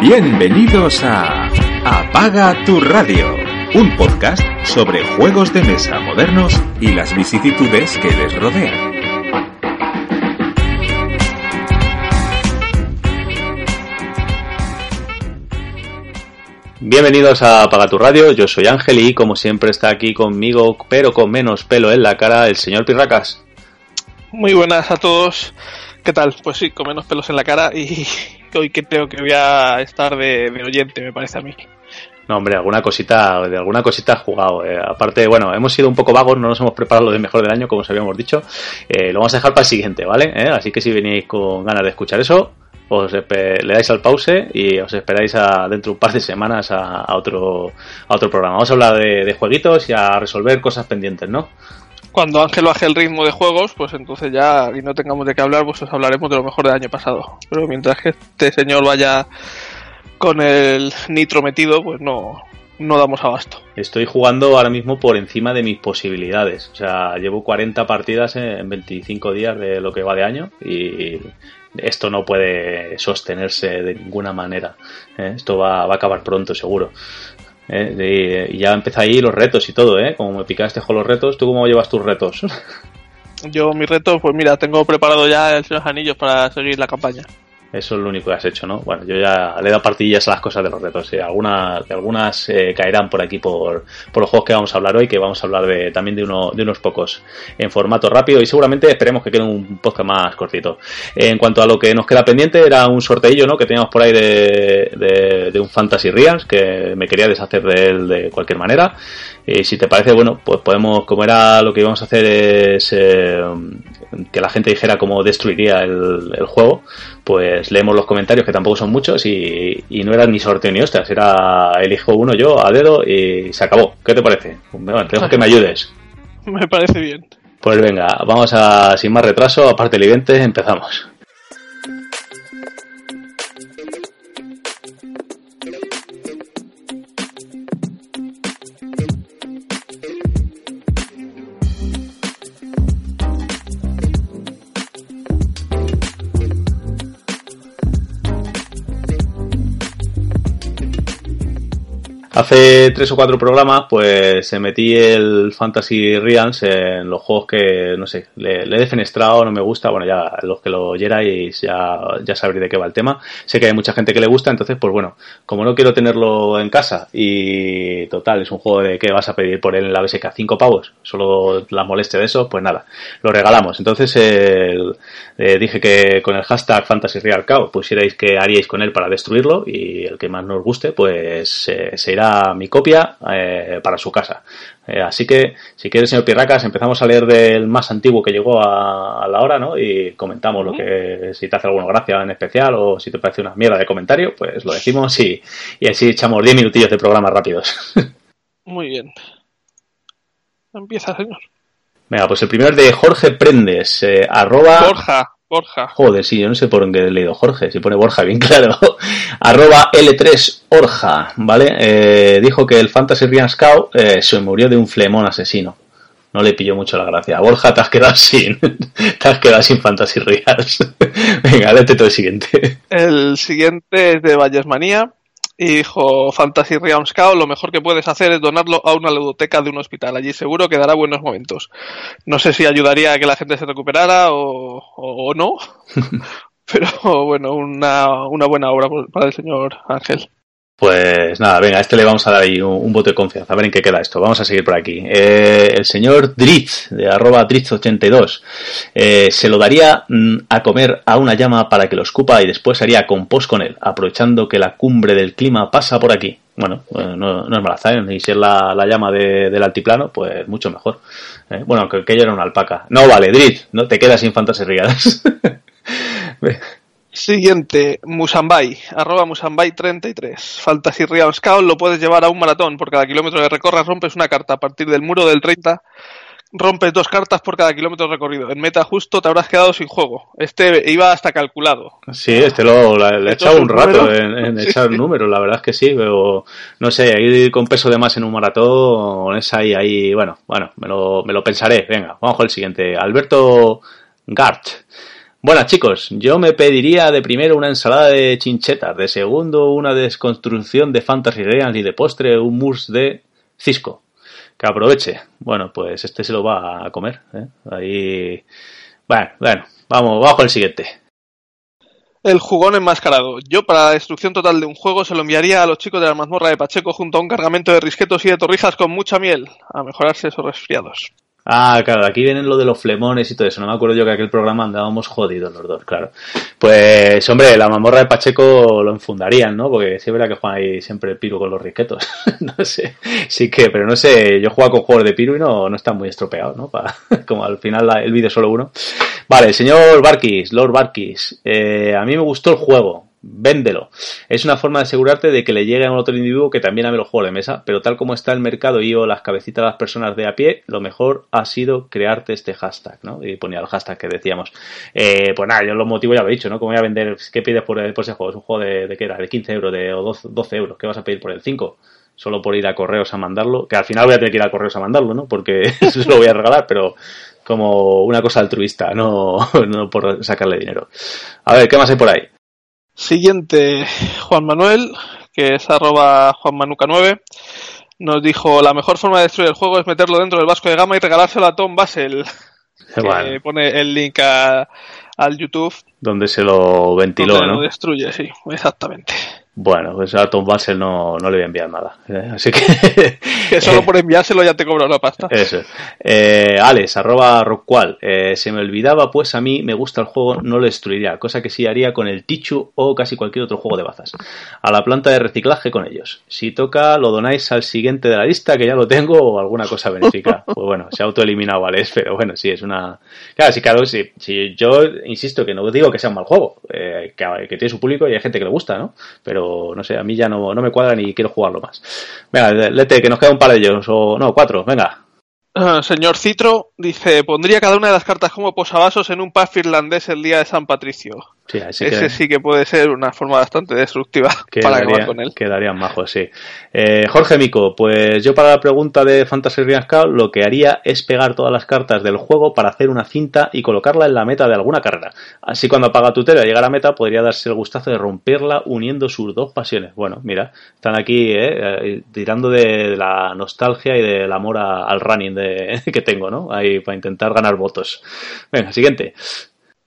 Bienvenidos a Apaga tu radio, un podcast sobre juegos de mesa modernos y las vicisitudes que les rodean. Bienvenidos a Apaga tu radio, yo soy Ángel y como siempre está aquí conmigo, pero con menos pelo en la cara, el señor Pirracas. Muy buenas a todos. ¿Qué tal? Pues sí, con menos pelos en la cara y hoy que creo que voy a estar de, oyente, me parece a mí. No, hombre, alguna cosita, de alguna cosita has jugado. Eh. aparte, bueno, hemos sido un poco vagos, no nos hemos preparado lo de mejor del año, como os habíamos dicho. Eh, lo vamos a dejar para el siguiente, ¿vale? Eh, así que si venís con ganas de escuchar eso, os le dais al pause y os esperáis dentro de un par de semanas a, otro, a otro programa. Vamos a hablar de, jueguitos y a resolver cosas pendientes, ¿no? Cuando Ángel baje el ritmo de juegos, pues entonces ya, y no tengamos de qué hablar, pues os hablaremos de lo mejor del año pasado. Pero mientras que este señor vaya con el nitro metido, pues no, no damos abasto. Estoy jugando ahora mismo por encima de mis posibilidades. O sea, llevo 40 partidas en 25 días de lo que va de año y esto no puede sostenerse de ninguna manera. ¿eh? Esto va, va, a acabar pronto, seguro. ¿Eh? y ya empieza ahí los retos y todo, ¿eh? Como me picaste con los retos, ¿tú cómo llevas tus retos? Yo mis retos, pues mira, tengo preparado ya el Señor Anillos para seguir la campaña. Eso es lo único que has hecho, ¿no? Bueno, yo ya le he dado partillas a las cosas de los retos. ¿eh? Algunas, algunas caerán por aquí por, por, los juegos que vamos a hablar hoy, que vamos a hablar de, también de, uno, de unos pocos en formato rápido y seguramente esperemos que quede un podcast más cortito. En cuanto a lo que nos queda pendiente, era un sorteillo, ¿no? Que teníamos por ahí de, de, un Fantasy Realms, que me quería deshacer de él de cualquier manera. Y si te parece, bueno, pues podemos, como era lo que íbamos a hacer es eh, que la gente dijera cómo destruiría el, el juego, pues leemos los comentarios que tampoco son muchos y, no era ni sorteo ni hostias, era elijo uno yo a dedo y se acabó. ¿Qué te parece? Bueno, tengo que me ayudes. Me parece bien. Pues venga, vamos a, sin más retraso, aparte del evento, empezamos. Hace tres o cuatro programas, pues se metí el Fantasy Realms en los juegos que, no sé, le, he defenestrado, no me gusta. Bueno, ya los que lo oyerais ya, ya sabréis de qué va el tema. Sé que hay mucha gente que le gusta, entonces, pues bueno, como no quiero tenerlo en casa y total, es un juego de que vas a pedir por él en la BSK cinco pavos, solo la molestia de eso, pues nada, lo regalamos. Entonces, el, eh, dije que con el hashtag Fantasy Real Cow pusierais que haríais con él para destruirlo y el que más nos guste, pues eh, se irá mi copia eh, para su casa. Eh, así que, si quieres, señor Pirracas, empezamos a leer del más antiguo que llegó a, la hora, ¿no? Y comentamos lo que, si te hace alguna gracia en especial o si te parece una mierda de comentario, pues lo decimos y, y así echamos 10 minutillos de programa rápidos. Muy bien. Empieza, señor. Venga, pues el primero es de Jorge Prendes, eh, arroba... Borja. Borja. Joder, sí, yo no sé por qué he leído Jorge, si pone Borja, bien claro. Arroba L3 Orja, ¿vale? Eh, dijo que el Fantasy Rian Scout eh, se murió de un flemón asesino. No le pilló mucho la gracia. Borja, te has quedado sin. te has quedado sin Fantasy Reals. Venga, léete todo el siguiente. El siguiente es de Vallesmanía. Y dijo Fantasy Realms Cow, lo mejor que puedes hacer es donarlo a una ludoteca de un hospital. Allí seguro que dará buenos momentos. No sé si ayudaría a que la gente se recuperara o, o, no, pero bueno, una, una buena obra para el señor Ángel. Pues nada, venga, a este le vamos a dar ahí un, voto de confianza, a ver en qué queda esto. Vamos a seguir por aquí. Eh, el señor Dritz, de arroba Dritz82, eh, se lo daría mm, a comer a una llama para que lo escupa y después haría compost con él, aprovechando que la cumbre del clima pasa por aquí. Bueno, eh, no, es mala ¿eh? y si es la, llama del altiplano, pues mucho mejor. bueno, que aquello era una alpaca. No vale, Dritz, no te quedas sin fantasías Siguiente, Musambay, arroba Musambay33. Fantasy Real Scout lo puedes llevar a un maratón. Por cada kilómetro que recorras rompes una carta. A partir del muro del 30 rompes dos cartas por cada kilómetro recorrido. En meta justo te habrás quedado sin juego. Este iba hasta calculado. Sí, este lo, le he echado un rato en, echar números, la verdad es que sí, pero no sé, ir con peso de más en un maratón es ahí, ahí, bueno, bueno, me lo, me lo pensaré. Venga, vamos con el siguiente. Alberto Gart. Bueno, chicos, yo me pediría de primero una ensalada de chinchetas, de segundo una desconstrucción de Fantasy Real y de postre un mousse de Cisco. Que aproveche. Bueno, pues este se lo va a comer. ¿eh? Ahí. Bueno, bueno, vamos, con el siguiente. El jugón enmascarado. Yo, para la destrucción total de un juego, se lo enviaría a los chicos de la mazmorra de Pacheco junto a un cargamento de risquetos y de torrijas con mucha miel, a mejorarse esos resfriados. Ah, claro, aquí vienen lo de los flemones y todo eso. No me acuerdo yo que aquel programa andábamos jodidos los dos, claro. Pues, hombre, la mamorra de Pacheco lo enfundarían, ¿no? Porque sí es verdad que juegan ahí siempre el piru con los risquetos. no sé, sí que, pero no sé, yo juego con juegos de piru y no, no están muy estropeados, ¿no? Como al final el vídeo solo uno. Vale, señor Barkis, Lord Barkis, eh, a mí me gustó el juego véndelo. Es una forma de asegurarte de que le llegue a un otro individuo que también ame los juegos de mesa, pero tal como está el mercado y o las cabecitas de las personas de a pie, lo mejor ha sido crearte este hashtag, ¿no? Y ponía el hashtag que decíamos. Eh, pues nada, yo los motivos ya lo he dicho, ¿no? ¿Cómo voy a vender? ¿Qué pides por, ese juego? Es un juego de, de ¿qué era? De 15 euros de, o 12, euros. ¿Qué vas a pedir por el 5? Solo por ir a correos a mandarlo, que al final voy a tener que ir a correos a mandarlo, ¿no? Porque eso lo voy a regalar, pero como una cosa altruista, no, no por sacarle dinero. A ver, ¿qué más hay por ahí? Siguiente, Juan Manuel, que es arroba juanmanuca9, nos dijo, la mejor forma de destruir el juego es meterlo dentro del Vasco de Gama y regalárselo a Tom Basel. Que pone el link al YouTube. Donde se lo ventiló, donde ¿no? lo destruye, sí, exactamente. Bueno, pues a Tom Basel no, no le voy a enviar nada. ¿eh? Así que. que solo por enviárselo ya te cobro la pasta. Eso. Eh, Alex, arroba rockqual. Eh, se me olvidaba, pues a mí me gusta el juego, no lo destruiría. Cosa que sí haría con el Tichu o casi cualquier otro juego de bazas. A la planta de reciclaje con ellos. Si toca, lo donáis al siguiente de la lista, que ya lo tengo, o alguna cosa benéfica. pues bueno, se ha autoeliminado Alex, pero bueno, sí, es una. Claro, sí, claro, sí, sí, yo insisto que no digo que sea un mal juego, eh, que, que tiene su público y hay gente que le gusta, ¿no? Pero no sé, a mí ya no, no me cuadra ni quiero jugarlo más. Venga, Lete, que nos queda un par de ellos, o no, cuatro, venga. Ah, señor Citro dice, pondría cada una de las cartas como posavasos en un pub irlandés el día de San Patricio. Sí, Ese sí que puede ser una forma bastante destructiva para acabar con él. Quedarían majos, sí. Eh, Jorge Mico, pues yo para la pregunta de Fantasy Realms lo que haría es pegar todas las cartas del juego para hacer una cinta y colocarla en la meta de alguna carrera. Así cuando apaga tu tele a llegar a meta podría darse el gustazo de romperla uniendo sus dos pasiones. Bueno, mira, están aquí eh, eh, tirando de la nostalgia y del amor al running de, que tengo, ¿no? Ahí para intentar ganar votos. Venga, siguiente.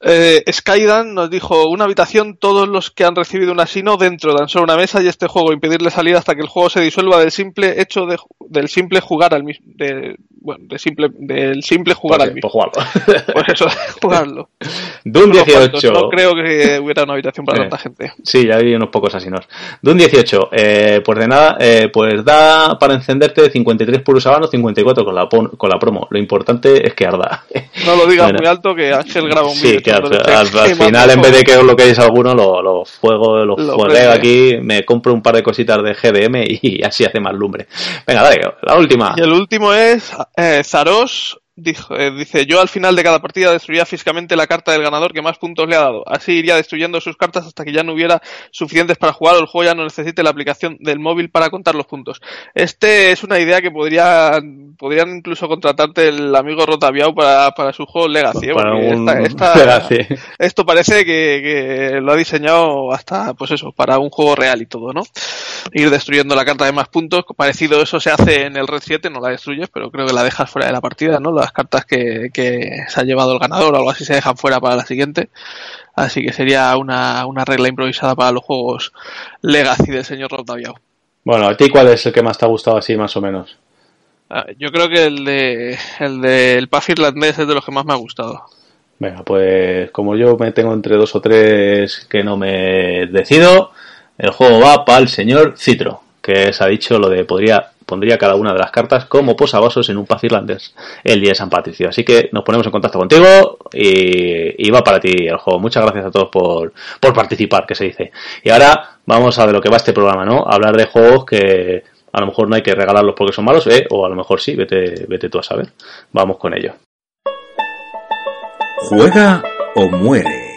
Eh, Skydan nos dijo una habitación todos los que han recibido un asino dentro dan solo una mesa y este juego impedirle salir hasta que el juego se disuelva del simple hecho de del simple jugar al mismo de, bueno, de simple del simple jugar pues al mismo. jugarlo. Pues eso, jugarlo. Doom 18. No creo que hubiera una habitación para tanta gente. Sí, ya hay unos pocos asinos. Doom 18, eh, pues de nada, eh, pues da para encenderte 53 puros habanos, 54 con la con la promo. Lo importante es que arda. No lo digas muy alto que Ángel graba un al, final, en vez de que os lo queréis alguno, lo, lo fuego, lo, lo aquí, me compro un par de cositas de GDM y así hace más lumbre. Venga, dale, la última. Y el último es eh, Zaros eh, dice, yo al final de cada partida destruía físicamente la carta del ganador que más puntos le ha dado. Así iría destruyendo sus cartas hasta que ya no hubiera suficientes para jugar o el juego ya no necesite la aplicación del móvil para contar los puntos. Este es una idea que podría, podrían incluso contratarte el amigo Rotaviao para, para su juego Legacy. ¿eh? Esto parece que, lo ha diseñado hasta, pues eso, para un juego real y todo, ¿no? Ir destruyendo la carta de más puntos. Parecido eso se hace en el Red 7, no la destruyes, pero creo que la dejas fuera de la partida, ¿no? Cartas que, se ha llevado el ganador o algo así se dejan fuera para la siguiente. Así que sería una, regla improvisada para los juegos Legacy del señor Rob Bueno, ¿a ti cuál es el que más te ha gustado así, más o menos? Ah, yo creo que el de el del Puff irlandés es de los que más me ha gustado. Venga, pues como yo me tengo entre dos o tres que no me decido, el juego va para el señor Citro, que se ha dicho lo de podría pondría cada una de las cartas como posavasos en un paz irlandés el día de San Patricio. Así que nos ponemos en contacto contigo y, va para ti el juego. Muchas gracias a todos por, por participar, que se dice. Y ahora vamos a ver lo que va este programa, ¿no? hablar de juegos que a lo mejor no hay que regalarlos porque son malos, ¿eh? o a lo mejor sí, vete, vete tú a saber. Vamos con ello. Juega o muere.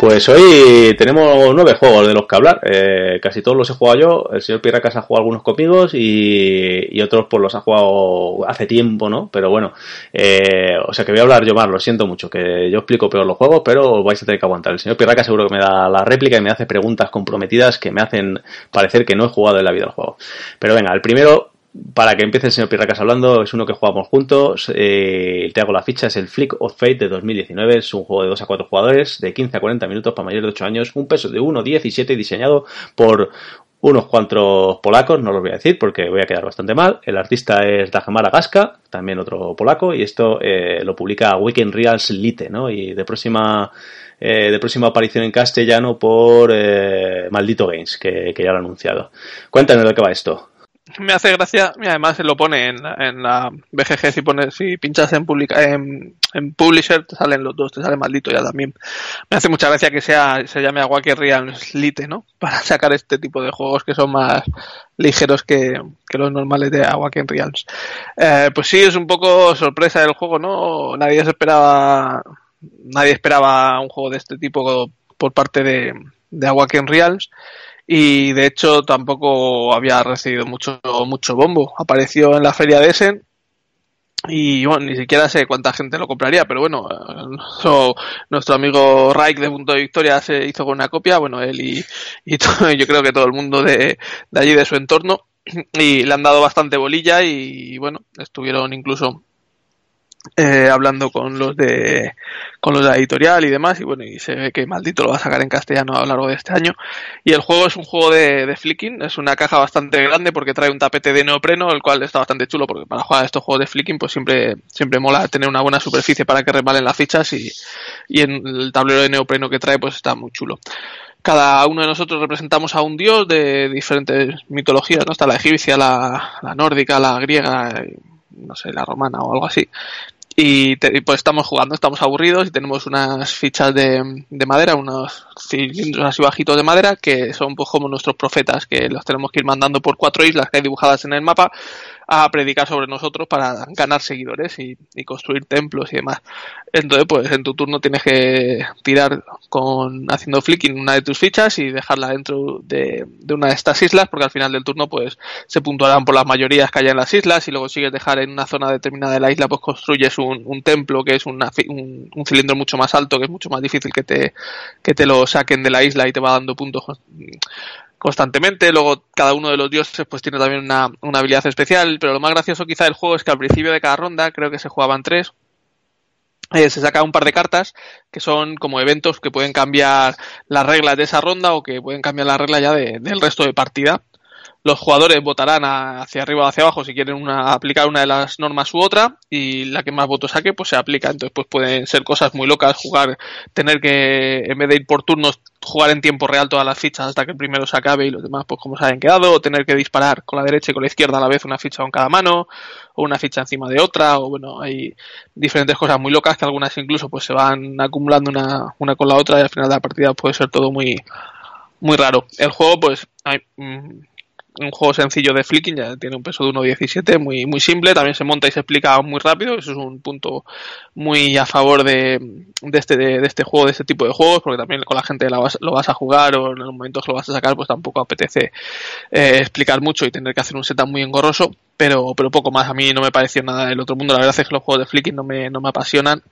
Pues hoy tenemos nueve juegos de los que hablar. Eh, casi todos los he jugado yo. El señor Pirracas ha jugado algunos conmigo y, y otros pues los ha jugado hace tiempo, ¿no? Pero bueno, eh, o sea que voy a hablar yo más, lo siento mucho, que yo explico peor los juegos, pero vais a tener que aguantar. El señor Pirracas seguro que me da la réplica y me hace preguntas comprometidas que me hacen parecer que no he jugado en la vida el juego. Pero venga, el primero para que empiece el señor Pirracas hablando, es uno que jugamos juntos. Eh, te hago la ficha, es el Flick of Fate de 2019. Es un juego de 2 a 4 jugadores, de 15 a 40 minutos para mayores de 8 años. Un peso de 1,17 diseñado por unos cuantos polacos, no los voy a decir porque voy a quedar bastante mal. El artista es Dagmar Gaska, también otro polaco, y esto eh, lo publica Weekend Reals Lite, ¿no? Y de próxima, eh, de próxima aparición en castellano por eh, Maldito Games, que, que, ya lo ha anunciado. Cuéntanos de qué va esto me hace gracia, y además se lo pone en, en la BGG, si pones, si pinchas en, publica, en, en, Publisher, te salen los dos, te sale maldito ya también. Me hace mucha gracia que sea, se llame Awaken Realms Lite, ¿no? Para sacar este tipo de juegos que son más ligeros que, que los normales de Awaken Realms. Eh, pues sí, es un poco sorpresa el juego, ¿no? Nadie esperaba, nadie esperaba un juego de este tipo por parte de, de Awaken Realms y de hecho tampoco había recibido mucho, mucho bombo. Apareció en la feria de Essen y bueno, ni siquiera sé cuánta gente lo compraría, pero bueno, nuestro, nuestro amigo Raik de Punto de Victoria se hizo con una copia, bueno, él y, y todo, yo creo que todo el mundo de, de allí, de su entorno, y le han dado bastante bolilla y bueno, estuvieron incluso eh, hablando con los de con los de la editorial y demás y bueno y se ve que maldito lo va a sacar en castellano a lo largo de este año y el juego es un juego de, de flicking es una caja bastante grande porque trae un tapete de neopreno el cual está bastante chulo porque para jugar estos juegos de flicking pues siempre siempre mola tener una buena superficie para que resbalen las fichas y, y en el tablero de neopreno que trae pues está muy chulo cada uno de nosotros representamos a un dios de diferentes mitologías, ¿no? Está la egipcia, la, la nórdica, la griega, no sé, la romana o algo así. Y, te, pues estamos jugando, estamos aburridos y tenemos unas fichas de, de, madera, unos cilindros así bajitos de madera que son pues como nuestros profetas, que los tenemos que ir mandando por cuatro islas que hay dibujadas en el mapa a predicar sobre nosotros para ganar seguidores y, construir templos y demás. Entonces, pues en tu turno tienes que tirar con haciendo flicking una de tus fichas y dejarla dentro de, de, una de estas islas, porque al final del turno, pues se puntuarán por las mayorías que haya en las islas y luego sigues dejar en una zona determinada de la isla, pues construyes un, un templo que es una, un, un, cilindro mucho más alto, que es mucho más difícil que te, que te lo saquen de la isla y te va dando puntos constantemente. Luego, cada uno de los dioses pues tiene también una, una, habilidad especial. Pero lo más gracioso quizá del juego es que al principio de cada ronda, creo que se jugaban tres, eh, se saca un par de cartas que son como eventos que pueden cambiar las reglas de esa ronda o que pueden cambiar la regla ya de, del resto de partida los jugadores votarán hacia arriba o hacia abajo si quieren una, aplicar una de las normas u otra y la que más votos saque pues se aplica. Entonces pues pueden ser cosas muy locas, jugar, tener que en vez de ir por turnos jugar en tiempo real todas las fichas hasta que el primero se acabe y los demás pues como se hayan quedado o tener que disparar con la derecha y con la izquierda a la vez una ficha con cada mano o una ficha encima de otra o bueno hay diferentes cosas muy locas que algunas incluso pues se van acumulando una, una con la otra y al final de la partida puede ser todo muy muy raro. El juego pues hay, mm, un juego sencillo de flicking, ya tiene un peso de 1.17, muy, muy simple, también se monta y se explica muy rápido, eso es un punto muy a favor de, de este, de, de, este juego, de este tipo de juegos, porque también con la gente la vas, lo vas a jugar o en el momento que lo vas a sacar, pues tampoco apetece eh, explicar mucho y tener que hacer un setup muy engorroso, pero, pero poco más, a mí no me pareció nada del otro mundo, la verdad es que los juegos de flicking no me, no me apasionan,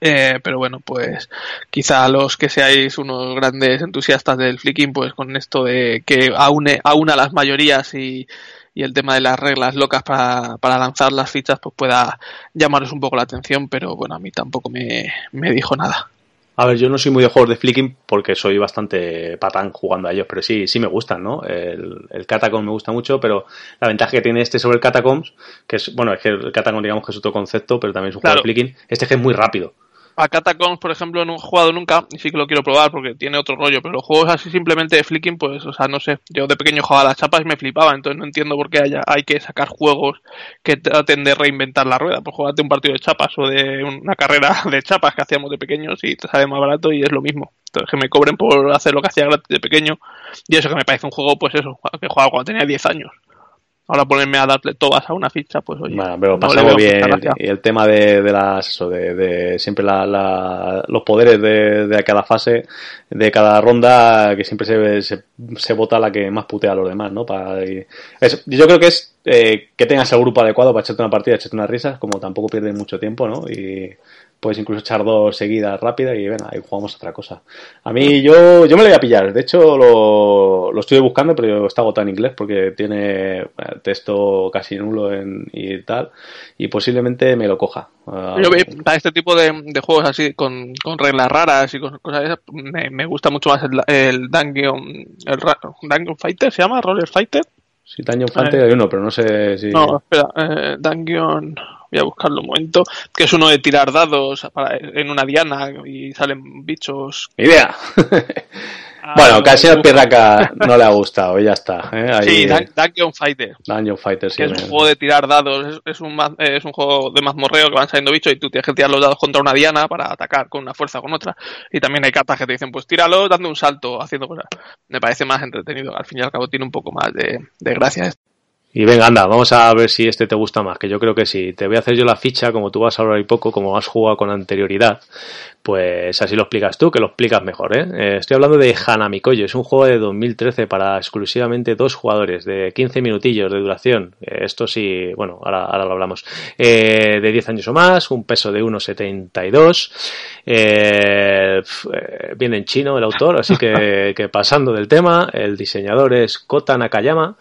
eh, pero bueno, pues quizá los que seáis unos grandes entusiastas del flicking, pues con esto de que aúne, aúna las mayorías y, el tema de las reglas locas para, para, lanzar las fichas, pues pueda llamaros un poco la atención, pero bueno, a mí tampoco me, me dijo nada. A ver, yo no soy muy de juegos de flicking porque soy bastante patán jugando a ellos, pero sí, sí me gustan, ¿no? El, el Catacomb me gusta mucho, pero la ventaja que tiene este sobre el Catacombs, que es, bueno, es que el Catacomb digamos que es otro concepto, pero también es un claro. juego de flicking, este que es muy rápido a Catacombs, por ejemplo, no he jugado nunca y sí que lo quiero probar porque tiene otro rollo, pero los juegos así simplemente de flicking, pues, o sea, no sé, yo de pequeño jugaba las chapas y me flipaba, entonces no entiendo por qué haya, hay que sacar juegos que traten de reinventar la rueda, pues jugarte un partido de chapas o de una carrera de chapas que hacíamos de pequeños y te sale más barato y es lo mismo. Entonces que me cobren por hacer lo que hacía gratis de pequeño y eso que me parece un juego, pues eso, que jugaba cuando tenía 10 años Ahora ponerme a darle todas a una ficha, pues oye. Bueno, pero pasamos bien. Y el tema de, de las, eso, de, de siempre la, la, los poderes de, de, cada fase, de cada ronda, que siempre se, se, se, vota la que más putea a los demás, ¿no? Para, y, es, yo creo que es eh, que tengas el grupo adecuado para echarte una partida, echarte unas risas, como tampoco pierdes mucho tiempo, ¿no? Y puedes incluso echar dos seguidas rápidas y venga, ahí jugamos otra cosa. A mí yo, yo me lo voy a pillar, de hecho lo, lo estoy buscando, pero está agotado en inglés porque tiene texto casi nulo en, y tal, y posiblemente me lo coja. Uh, yo para este tipo de, de juegos así, con, con, reglas raras y con cosas esas, me, me gusta mucho más el, el Dungeon, el Dungeon Fighter, ¿se llama? ¿Roller Fighter? Sí, Dungeon Fighter hay uno, pero no sé si... No, espera, eh, Dungeon voy a buscarlo un momento, que es uno de tirar dados para, en una diana y salen bichos. ¡Idea! Ah, bueno, casi al Pirraca no le ha gustado y ya está. ¿eh? Ahí, sí, Dungeon Fighter. Dungeon Fighter, sí. Que es un juego de tirar dados, es, es, un, es un juego de mazmorreo que van saliendo bichos y tú tienes que tirar los dados contra una diana para atacar con una fuerza o con otra. Y también hay cartas que te dicen, pues tíralo dando un salto, haciendo cosas. Me parece más entretenido. Al fin y al cabo tiene un poco más de, de gracia esto. Y venga, anda, vamos a ver si este te gusta más, que yo creo que sí. Te voy a hacer yo la ficha, como tú vas a hablar y poco, como has jugado con anterioridad, pues así lo explicas tú, que lo explicas mejor, ¿eh? eh estoy hablando de Hanamikoyo, es un juego de 2013 para exclusivamente dos jugadores, de 15 minutillos de duración. Eh, esto sí, bueno, ahora, ahora lo hablamos. Eh, de 10 años o más, un peso de 1,72. Eh, viene en chino el autor, así que, que pasando del tema, el diseñador es Kota Nakayama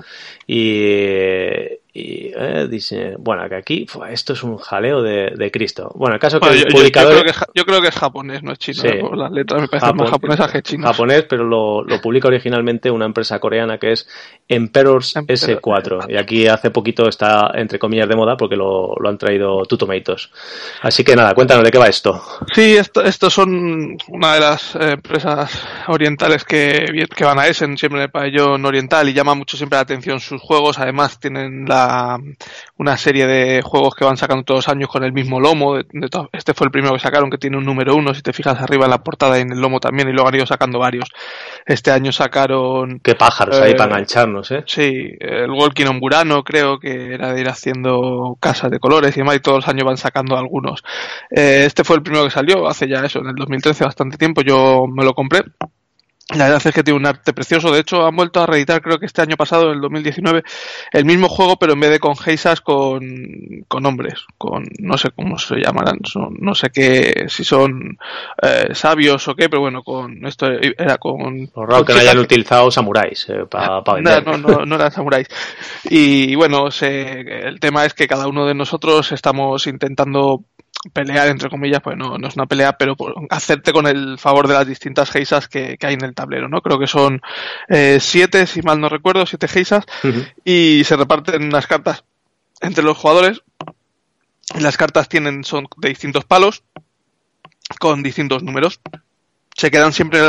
y, y eh, dice, bueno, que aquí esto es un jaleo de, de Cristo. Bueno, el caso bueno, que yo, el publicador... Yo, creo que, yo creo que, es japonés, no es chino. Sí. Las letras me parecen más japonesas que chinas. Japonés, pero lo, lo, publica originalmente una empresa coreana que es Emperor's Emperor, S4. Y aquí hace poquito está, entre comillas, de moda porque lo, lo han traído Tutomatoes. Así que nada, cuéntanos de qué va esto. Sí, esto, estos son una de las empresas orientales que, que van a Essen, siempre en el pabellón oriental, y llama mucho siempre la atención sus juegos. Además, tienen la una serie de juegos que van sacando todos los años con el mismo lomo. De, de todo. Este fue el primero que sacaron, que tiene un número uno, si te fijas arriba en la portada y en el lomo también, y luego han ido sacando varios. Este año sacaron... Qué pájaros eh, ahí para engancharnos, ¿eh? Sí, el Walking on Burano creo que era de ir haciendo casas de colores y demás, y todos los años van sacando algunos. Eh, este fue el primero que salió, hace ya eso, en el 2013, bastante tiempo, yo me lo compré. La verdad es que tiene un arte precioso. De hecho, han vuelto a reeditar, creo que este año pasado, en el 2019, el mismo juego, pero en vez de con geisas, con, con hombres. Con, no sé cómo se llamarán. Son, no sé qué, si son eh, sabios o qué, pero bueno, con esto era con. Por raro que no hayan utilizado samuráis eh, para pa vender. No, no, no, eran samuráis. Y, y bueno, se, el tema es que cada uno de nosotros estamos intentando pelear entre comillas, pues no, no es una pelea, pero por hacerte con el favor de las distintas geisas que, que hay en el tablero, ¿no? Creo que son eh, siete, si mal no recuerdo, siete geisas, uh -huh. y se reparten unas cartas entre los jugadores. Las cartas tienen, son de distintos palos, con distintos números se quedan siempre,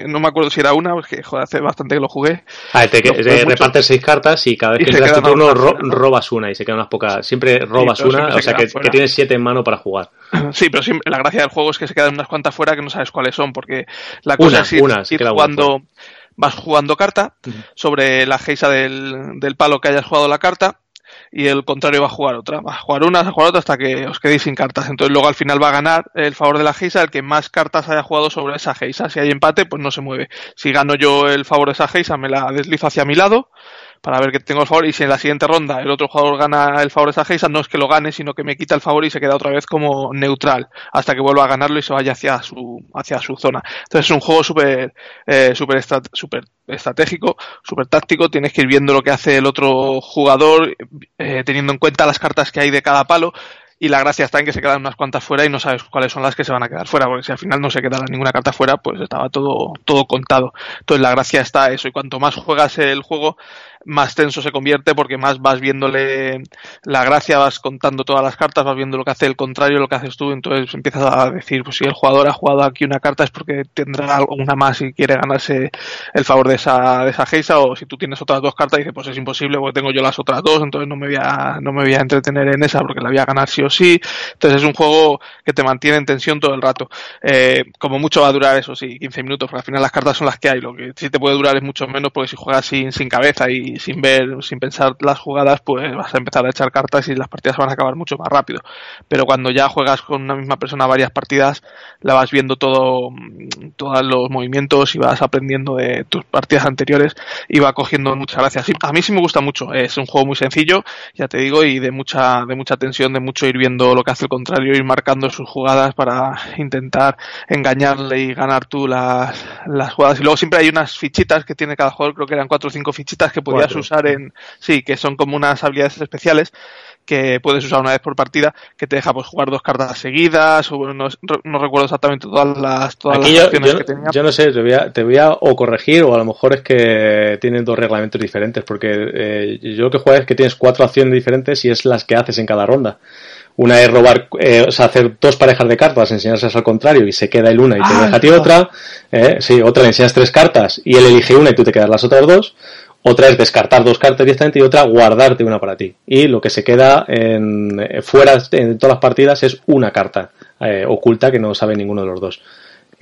eh, no me acuerdo si era una, porque joder, hace bastante que lo jugué. Ah, te, no, te repartes seis cartas y cada vez que das tu turno ro robas una y se quedan unas pocas. Siempre robas sí, una, o sea que, que, tienes siete en mano para jugar. Sí, pero siempre, la gracia del juego es que se quedan unas cuantas fuera que no sabes cuáles son, porque la cosa una, es ir, una, ir jugando, vas jugando carta sobre la geisa del, del palo que hayas jugado la carta y el contrario va a jugar otra. Va a jugar una, va a jugar otra hasta que os quedéis sin cartas. Entonces luego al final va a ganar el favor de la Geisa el que más cartas haya jugado sobre esa Geisa. Si hay empate, pues no se mueve. Si gano yo el favor de esa Geisa, me la deslizo hacia mi lado para ver que tengo el favor y si en la siguiente ronda el otro jugador gana el favor de esa no es que lo gane, sino que me quita el favor y se queda otra vez como neutral hasta que vuelva a ganarlo y se vaya hacia su, hacia su zona. Entonces es un juego súper eh, super, super estratégico, súper táctico, tienes que ir viendo lo que hace el otro jugador, eh, teniendo en cuenta las cartas que hay de cada palo, y la gracia está en que se quedan unas cuantas fuera y no sabes cuáles son las que se van a quedar fuera, porque si al final no se queda ninguna carta fuera, pues estaba todo, todo contado. Entonces la gracia está eso, y cuanto más juegas el juego, más tenso se convierte porque más vas viéndole la gracia, vas contando todas las cartas, vas viendo lo que hace el contrario, lo que haces tú, entonces empiezas a decir, pues si el jugador ha jugado aquí una carta es porque tendrá una más y quiere ganarse el favor de esa, de esa geisa, o si tú tienes otras dos cartas, dices, pues es imposible porque tengo yo las otras dos, entonces no me voy a, no me voy a entretener en esa porque la voy a ganar sí o sí. Entonces es un juego que te mantiene en tensión todo el rato. Eh, como mucho va a durar, eso sí, 15 minutos, porque al final las cartas son las que hay. Lo que sí te puede durar es mucho menos, porque si juegas sin, sin cabeza y sin ver, sin pensar las jugadas, pues vas a empezar a echar cartas y las partidas van a acabar mucho más rápido. Pero cuando ya juegas con una misma persona varias partidas, la vas viendo todo, todos los movimientos y vas aprendiendo de tus partidas anteriores y va cogiendo mucha gracia. a mí sí me gusta mucho, es un juego muy sencillo, ya te digo, y de mucha, de mucha tensión, de mucho ir viendo lo que hace el contrario, ir marcando sus jugadas para intentar engañarle y ganar tú las, las jugadas. Y luego siempre hay unas fichitas que tiene cada jugador, creo que eran cuatro o cinco fichitas que podías usar en, sí, que son como unas habilidades especiales que puedes usar una vez por partida, que te deja pues jugar dos cartas seguidas, o no, no recuerdo exactamente todas las, todas las yo, que tenía. Yo no sé, te voy, a, te voy a o corregir, o a lo mejor es que tienen dos reglamentos diferentes, porque eh, yo lo que juego es que tienes cuatro acciones diferentes y es las que haces en cada ronda. Una es robar, eh, o sea, hacer dos parejas de cartas, enseñarse al contrario y se queda el una y te ah, deja a ti otra. Eh, sí, otra le enseñas tres cartas y él elige una y tú te quedas las otras dos. Otra es descartar dos cartas directamente y otra guardarte una para ti. Y lo que se queda en, eh, fuera en todas las partidas es una carta eh, oculta que no sabe ninguno de los dos.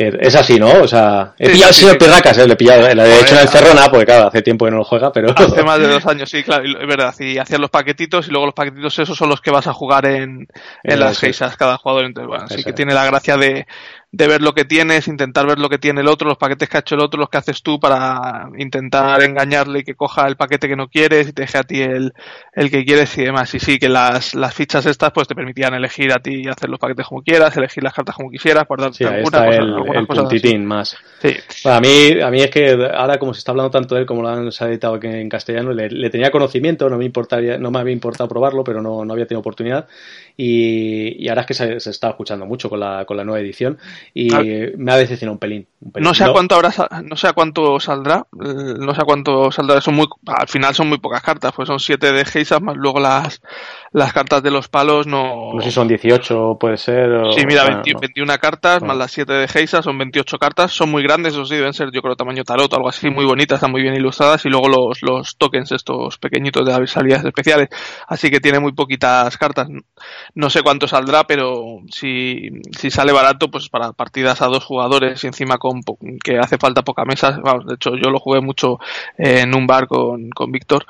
Es así, ¿no? O sea, he pillado al señor Pirracas, ¿eh? le he pillado, le he hecho una encerrona, porque claro, hace tiempo que no lo juega, pero... Hace más de dos años, sí, claro, es verdad, y hacían los paquetitos y luego los paquetitos esos son los que vas a jugar en, en las geisas cada jugador, entonces bueno, así que tiene la gracia de, de ver lo que tienes, intentar ver lo que tiene el otro, los paquetes que ha hecho el otro, los que haces tú para intentar engañarle y que coja el paquete que no quieres y te deje a ti el, el que quieres y demás. Y sí, que las, las fichas estas pues te permitían elegir a ti y hacer los paquetes como quieras, elegir las cartas como quisieras, guardarte sí, alguna, el, más. Sí. a mí, a mí es que ahora como se está hablando tanto de él como lo han editado aquí en castellano, le, tenía conocimiento, no me importaría, no me había importado probarlo, pero no, no había tenido oportunidad. Y, y ahora es que se, se, está escuchando mucho con la, con la nueva edición y ah. me ha decepcionado un pelín, No sé a cuánto habrá, no sé a cuánto saldrá, no sé a cuánto saldrá, son muy, al final son muy pocas cartas, pues son 7 de Geisas más luego las, las cartas de los palos no... No sé si son 18 puede ser. Sí, mira, 21 cartas más las 7 de Geisas son 28 cartas, son muy grandes, eso sí, deben ser yo creo tamaño tarot, algo así, muy bonitas, están muy bien ilustradas y luego los, los tokens estos pequeñitos de las salidas especiales, así que tiene muy poquitas cartas. No sé cuánto saldrá, pero si, si sale barato, pues para partidas a dos jugadores y encima con que hace falta poca mesa. Vamos, de hecho, yo lo jugué mucho en un bar con, con Víctor.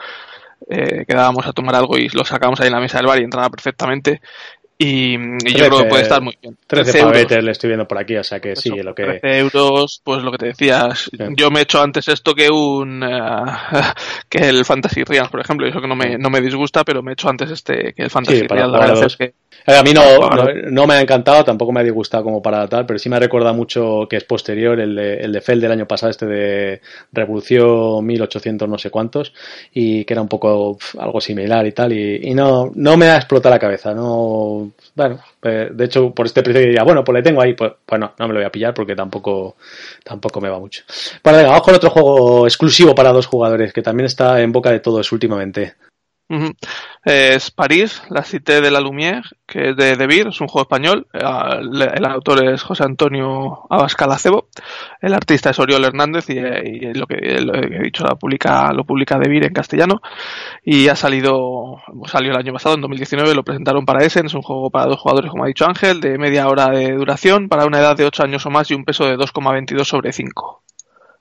Eh, quedábamos a tomar algo y lo sacamos ahí en la mesa del bar y entraba perfectamente. Y, yo creo que puede estar muy bien. 13, euros. le estoy viendo por aquí, o sea que sí, lo que... 13 euros, pues lo que te decías. Yo me he hecho antes esto que un... Eh, que el Fantasy Realms, por ejemplo, y eso que no me, no me disgusta, pero me he hecho antes este que el Fantasy Realms. La verdad es que eh, a mí no, no, me ha encantado, tampoco me ha disgustado como para tal, pero sí me recordado mucho que es posterior el de, el de Fell del año pasado, este de Revolución 1800 no sé cuántos, y que era un poco algo similar y tal, y, no, no me ha explotado la cabeza, no, bueno, eh, de hecho por este precio diría, bueno, pues le tengo ahí, pues, pues no, no me lo voy a pillar porque tampoco, tampoco me va mucho. Bueno, venga, vamos con otro juego exclusivo para dos jugadores que también está en boca de todos últimamente. Es París, la Cité de la Lumière, que es de De es un juego español. Eh, el autor es José Antonio Abascal Acebo. El artista es Oriol Hernández y, lo que he dicho lo publica, lo publica De en castellano. Y ha salido, salió el año pasado, en 2019, lo presentaron para Essen. Es un juego para dos jugadores, como ha dicho Ángel, de media hora de duración, para una edad de 8 años o más y un peso de 2,22 sobre 5.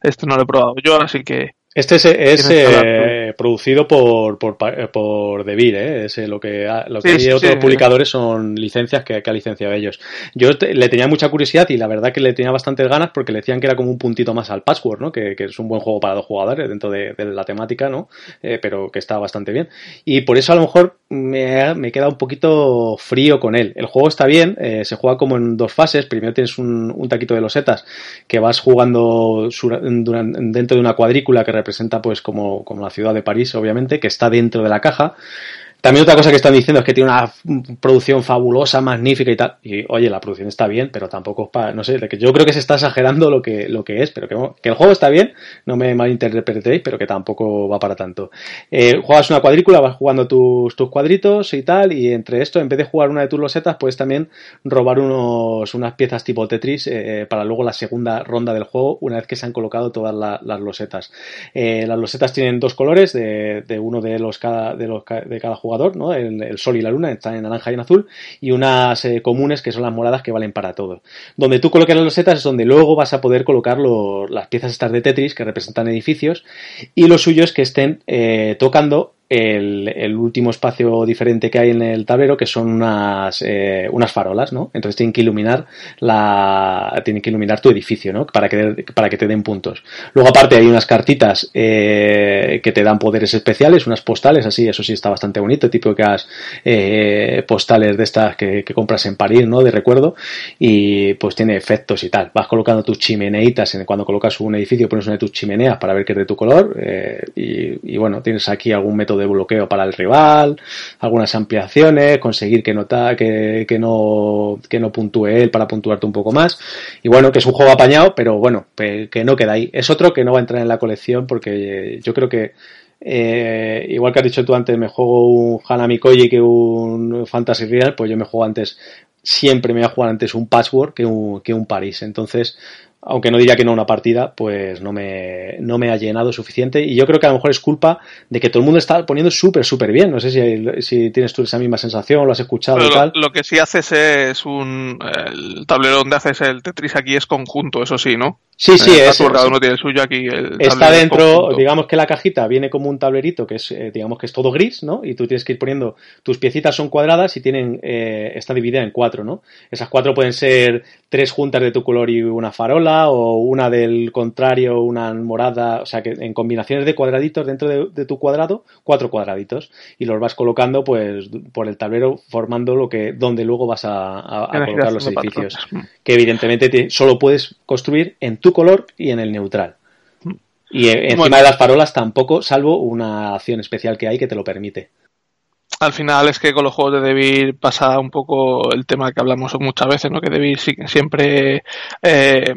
Este no lo he probado yo, así que este es, es eh, producido por, por, por Devir, ¿eh? Es, lo que, lo que hay otros publicadores son licencias que, que ha licenciado ellos. Yo le tenía mucha curiosidad y la verdad que le tenía bastantes ganas porque le decían que era como un puntito más al Password, ¿no? Que, que es un buen juego para dos jugadores dentro de, la temática, ¿no? Eh, pero que está bastante bien. Y por eso a lo mejor me, me queda un poquito frío con él. El juego está bien, eh, se juega como en dos fases. Primero tienes un, un taquito de losetas que vas jugando dentro de una cuadrícula que representa pues como, como la ciudad de París, obviamente, que está dentro de la caja. También otra cosa que están diciendo es que tiene una producción fabulosa, magnífica y tal. Y oye, la producción está bien, pero tampoco es para, no sé, yo creo que se está exagerando lo que, lo que es, pero que, el juego está bien, no me malinterpretéis, pero que tampoco va para tanto. Eh, juegas una cuadrícula, vas jugando tus, tus cuadritos y tal, y entre esto, en vez de jugar una de tus losetas, puedes también robar unos, unas piezas tipo Tetris eh, para luego la segunda ronda del juego, una vez que se han colocado todas las losetas. Eh, las losetas tienen dos colores, de, de uno de los cada, de los de cada jugador jugador, ¿no? El, sol y la luna están en naranja y en azul, y unas eh, comunes que son las moradas que valen para todo. Donde tú colocas las losetas es donde luego vas a poder colocar las piezas estas de Tetris que representan edificios, y lo suyo es que estén eh, tocando el, último espacio diferente que hay en el tablero, que son unas, eh, unas farolas, ¿no? Entonces tienen que iluminar la, tienen que iluminar tu edificio, ¿no? Para que, para que te den puntos. Luego aparte hay unas cartitas eh, que te dan poderes especiales, unas postales así, eso sí está bastante bonito, que eh, postales de estas que, compras en París, ¿no? De recuerdo, y pues tiene efectos y tal. Vas colocando tus chimeneitas, en, cuando colocas un edificio pones una de tus chimeneas para ver que es de tu color, eh, y, y bueno, tienes aquí algún método de bloqueo para el rival, algunas ampliaciones, conseguir que, nota, que, que, no, que no puntúe él para puntuarte un poco más. Y bueno, que es un juego apañado, pero bueno, que no queda ahí. Es otro que no va a entrar en la colección porque yo creo que eh, igual que has dicho tú antes, me juego un Hanami Koji que un Fantasy Real, pues yo me juego antes, siempre me voy a jugar antes un Password que un, que un París. Entonces, aunque no diría que no una partida, pues no me, no me ha llenado suficiente. Y yo creo que a lo mejor es culpa de que todo el mundo está poniendo súper, súper bien. No sé si, si tienes tú esa misma sensación, lo has escuchado y tal. Lo, que sí haces es un. El tablero donde haces el Tetris aquí es conjunto, eso sí, ¿no? Sí, sí, es, cada uno tiene el suyo aquí. está dentro, digamos que la cajita viene como un tablerito que es, eh, digamos que es todo gris, ¿no? Y tú tienes que ir poniendo, tus piecitas son cuadradas y tienen, eh, está dividida en cuatro, ¿no? Esas cuatro pueden ser tres juntas de tu color y una farola, o una del contrario, una morada, o sea que en combinaciones de cuadraditos dentro de, tu cuadrado, cuatro cuadraditos, y los vas colocando pues por el tablero formando lo que, donde luego vas a, colocar los edificios. Que evidentemente solo puedes construir en tu color y en el neutral. Y encima de las farolas tampoco, salvo una acción especial que hay que te lo permite al final es que con los juegos de Devir pasa un poco el tema que hablamos muchas veces, ¿no? Que Devir siempre eh,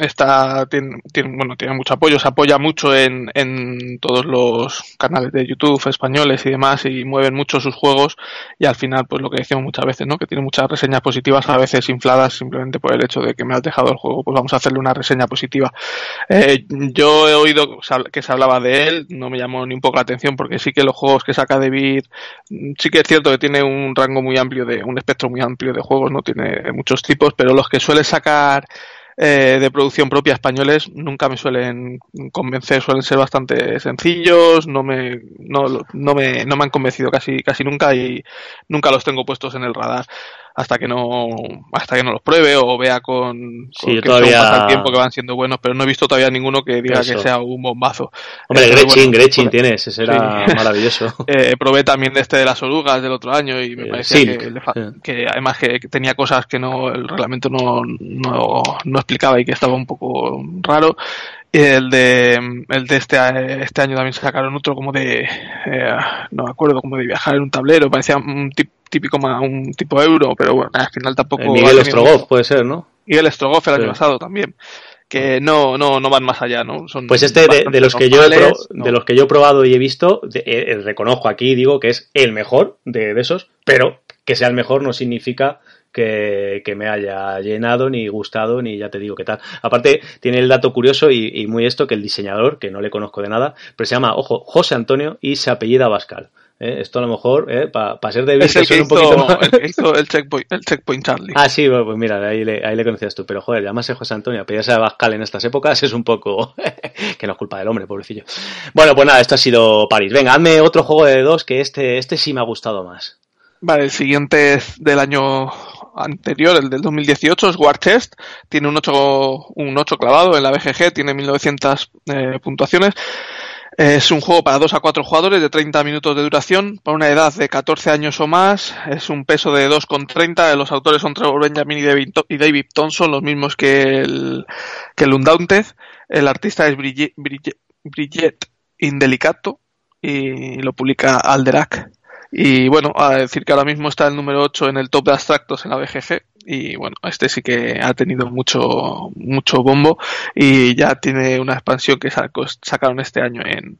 está, tiene, bueno, tiene mucho apoyo, se apoya mucho en, en todos los canales de YouTube españoles y demás y mueven mucho sus juegos y al final, pues lo que decimos muchas veces, ¿no? Que tiene muchas reseñas positivas, a veces infladas simplemente por el hecho de que me has dejado el juego, pues vamos a hacerle una reseña positiva. Eh, yo he oído que se hablaba de él, no me llamó ni un poco la atención porque sí que los juegos que saca Devir sí que es cierto que tiene un rango muy amplio de, un espectro muy amplio de juegos, no tiene muchos tipos, pero los que suele sacar eh, de producción propia españoles nunca me suelen convencer, suelen ser bastante sencillos, no me, no, no me, no me han convencido casi, casi nunca y nunca los tengo puestos en el radar hasta que no hasta que no los pruebe o vea con, sí, todavía... pasa el tiempo que van siendo buenos, pero no he visto todavía ninguno que diga que sea un bombazo. Hombre, Gretchen, Gretchen tienes, ese era maravilloso. Eh, probé también de este de las orugas del otro año y me eh, parece que, que, además que, tenía cosas que no el reglamento no, no, no explicaba y que estaba un poco raro. El de el de este, este año también se sacaron otro como de eh, no me acuerdo como de viajar en un tablero parecía un típico un tipo euro pero bueno al final tampoco Miguel Strogoff puede ser no Miguel Strogoff el año pasado también que no no no van más allá no Son pues este de, los que yo he de los que yo he probado y he visto eh, eh, reconozco aquí digo que es el mejor de, de esos pero que sea el mejor no significa que, me haya llenado, ni gustado, ni ya te digo qué tal. Aparte, tiene el dato curioso y, muy esto, que el diseñador, que no le conozco de nada, pero se llama, ojo, José Antonio y se apellida Bascal. ¿Eh? Esto a lo mejor, ¿eh? para ser de es un poquito más... el, hizo el checkpoint, el checkpoint Charlie. Ah, sí, pues mira, ahí le, ahí le conocías tú. Pero joder, llamarse José Antonio, apellidarse a Bascal en estas épocas es un poco. que no es culpa del hombre, pobrecillo. Bueno, pues nada, esto ha sido París. Venga, hazme otro juego de dos que este, este sí me ha gustado más. Vale, el siguiente es del año anterior, el del 2018, es War Chest. Tiene un 8, un 8 clavado en la BGG, tiene 1900 eh, puntuaciones. Es un juego para 2 a 4 jugadores de 30 minutos de duración, para una edad de 14 años o más. Es un peso de 2,30. Los autores son Trevor Benjamin y David, Thompson, los mismos que el, que el Undaunted. El artista es Brigitte, Indelicato y lo publica Alderac. Y bueno, a decir que ahora mismo está el número 8 en el top de abstractos en la BGG. Y bueno, este sí que ha tenido mucho, mucho bombo. Y ya tiene una expansión que sacaron este año en,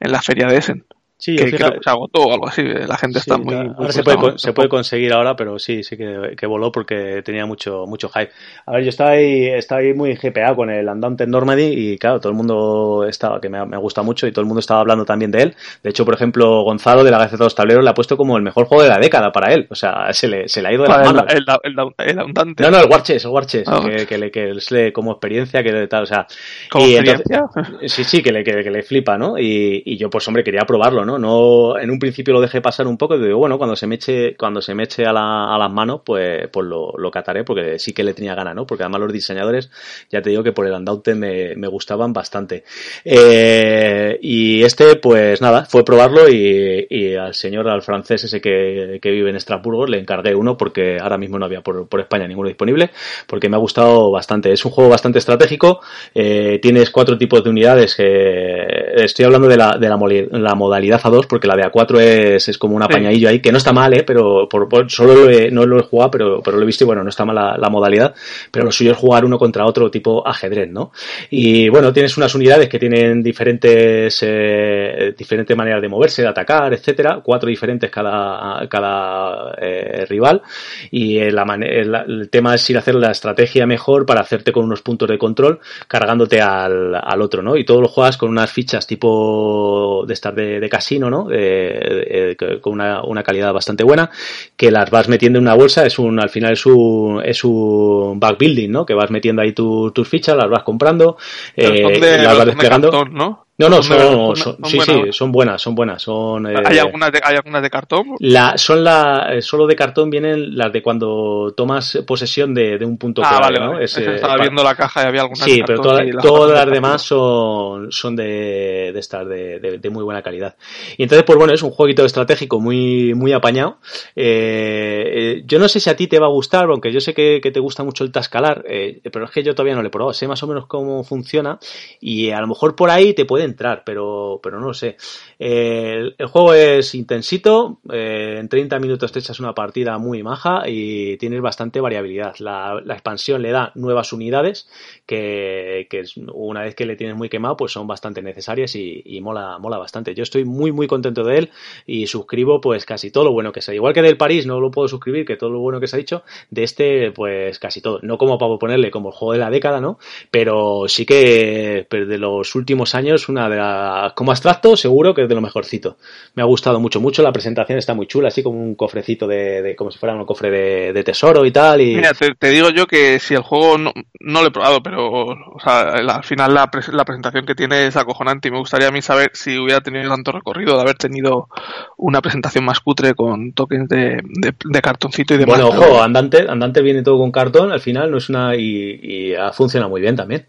en la feria de Essen. Sí, que, creo que se agotó o algo así. La gente está muy. ahora se, puede, se puede conseguir ahora, pero sí, sí que, que, voló porque tenía mucho mucho hype. A ver, yo estaba ahí, estaba ahí muy GPA con el Andante Normandy y claro, todo el mundo estaba, que me, me, gusta mucho y todo el mundo estaba hablando también de él. De hecho, por ejemplo, Gonzalo de la Gaceta de los Tableros le ha puesto como el mejor juego de la década para él. O sea, se le, se le ha ido de las manos. El, el, el, Andante. No, no, el Warches, el Warches, ah. que, que, le, que es como experiencia, que tal, o sea. ¿Como y experiencia? Entonces, sí, sí, que le, que, le flipa, ¿no? Y, y yo, pues hombre, quería probarlo, ¿no? No, en un principio lo dejé pasar un poco y digo, bueno, cuando se me eche, cuando se me eche a, la, a las manos, pues, pues lo, cataré, porque sí que le tenía gana, ¿no? Porque además los diseñadores, ya te digo que por el Andaute me, gustaban bastante. Eh, y este, pues nada, fue probarlo y, al señor, al francés ese que, vive en Estrasburgo, le encargué uno porque ahora mismo no había por, por, España ninguno disponible, porque me ha gustado bastante. Es un juego bastante estratégico, eh, tienes cuatro tipos de unidades, eh, estoy hablando de la, de la, la modalidad A2, porque la de A4 es, es como un apañadillo ahí, que no está mal, ¿eh? pero por, por, solo lo he, no lo he jugado, pero, pero lo he visto y bueno, no está mal la, la, modalidad, pero lo suyo es jugar uno contra otro tipo ajedrez, ¿no? Y bueno, tienes unas unidades que tienen diferentes, eh, diferentes maneras de moverse, de atacar, etcétera, cuatro diferentes cada, cada eh, rival, y la, el, el, tema es ir a hacer la estrategia mejor para hacerte con unos puntos de control, cargándote al, al otro, ¿no? Y todo lo juegas con unas fichas tipo de estar de, de casino, ¿no? De, eh, con una, una, calidad bastante buena, que las vas metiendo en una bolsa, es un, al final es un, es un backbuilding, ¿no? Que vas metiendo ahí tu, tus fichas, las vas comprando, eh, las vas desplegando. De cartón, ¿no? No, no, son, son, son sí, buenas. sí, son buenas, son buenas. Son, eh, ¿Hay, algunas de, ¿Hay algunas de cartón? La, son la, eh, solo de cartón vienen las de cuando tomas posesión de, de un punto ah, clave, vale, ¿no? Vale. Es, estaba viendo la caja y había algunas Sí, de pero toda, todas las demás son, son de, de estar de, de, de, muy buena calidad. Y entonces, pues bueno, es un jueguito estratégico muy, muy apañado. Eh, eh, yo no sé si a ti te va a gustar, aunque yo sé que, que te gusta mucho el tascalar, pero es que yo todavía no lo he probado. Sé más o menos cómo funciona y a lo mejor por ahí te puede entrar, pero pero, no sé. El juego es intensito, eh, en 30 minutos te echas una partida muy maja y tienes bastante variabilidad. La, expansión le da nuevas unidades que, que, una vez que le tienes muy quemado, pues son bastante necesarias y, mola, mola bastante. Yo estoy muy, muy contento de él y suscribo pues casi todo lo bueno que sea. Igual que del París no lo puedo suscribir, que todo lo bueno que se ha dicho, de este pues casi todo. No como para ponerle como el juego de la década, ¿no? Pero sí que de los últimos años, una de las como abstracto, seguro que es de lo mejorcito. Me ha gustado mucho, mucho. La presentación está muy chula, así como un cofrecito de, de como si fuera un cofre de, de tesoro y tal. Y... Mira, te, te, digo yo que si el juego no, no lo he probado, pero o sea, al final la, la, presentación que tiene es acojonante y me gustaría a mí saber si hubiera tenido tanto recorrido de haber tenido una presentación más cutre con tokens de, de, de cartoncito y demás. Bueno, ojo, Andante, Andante viene todo con cartón, al final no es una y, y funciona muy bien también.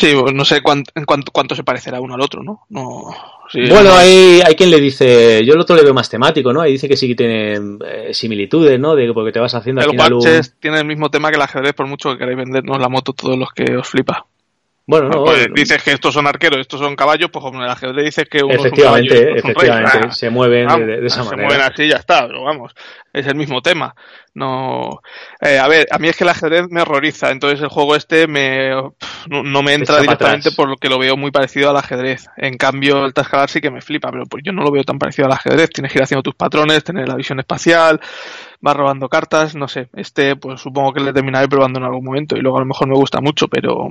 Sí, no sé cuánto, cuánto, cuánto se parecerá uno al otro, ¿no? no sí, bueno, no. hay, hay quien le dice, yo el otro le veo más temático, ¿no? Ahí dice que sí que tiene eh, similitudes, ¿no? De porque te vas haciendo el al final un... tiene el mismo tema que el ajedrez, por mucho que queráis vendernos la moto todos los que os flipa. Bueno, no, pues dices que estos son arqueros, estos son caballos, pues como en el ajedrez dices que uno efectivamente, es un caballo, efectivamente, ah, se mueven vamos, de, de, esa se manera. Se mueven así y ya está, pero vamos, es el mismo tema. No, eh, a ver, a mí es que el ajedrez me horroriza, entonces el juego este me no, no me entra directamente por lo que lo veo muy parecido al ajedrez. En cambio, el Tascalar sí que me flipa, pero pues yo no lo veo tan parecido al ajedrez. Tienes que ir haciendo tus patrones, tener la visión espacial, vas robando cartas, no sé. Este, pues supongo que le terminaré probando en algún momento y luego a lo mejor me gusta mucho, pero.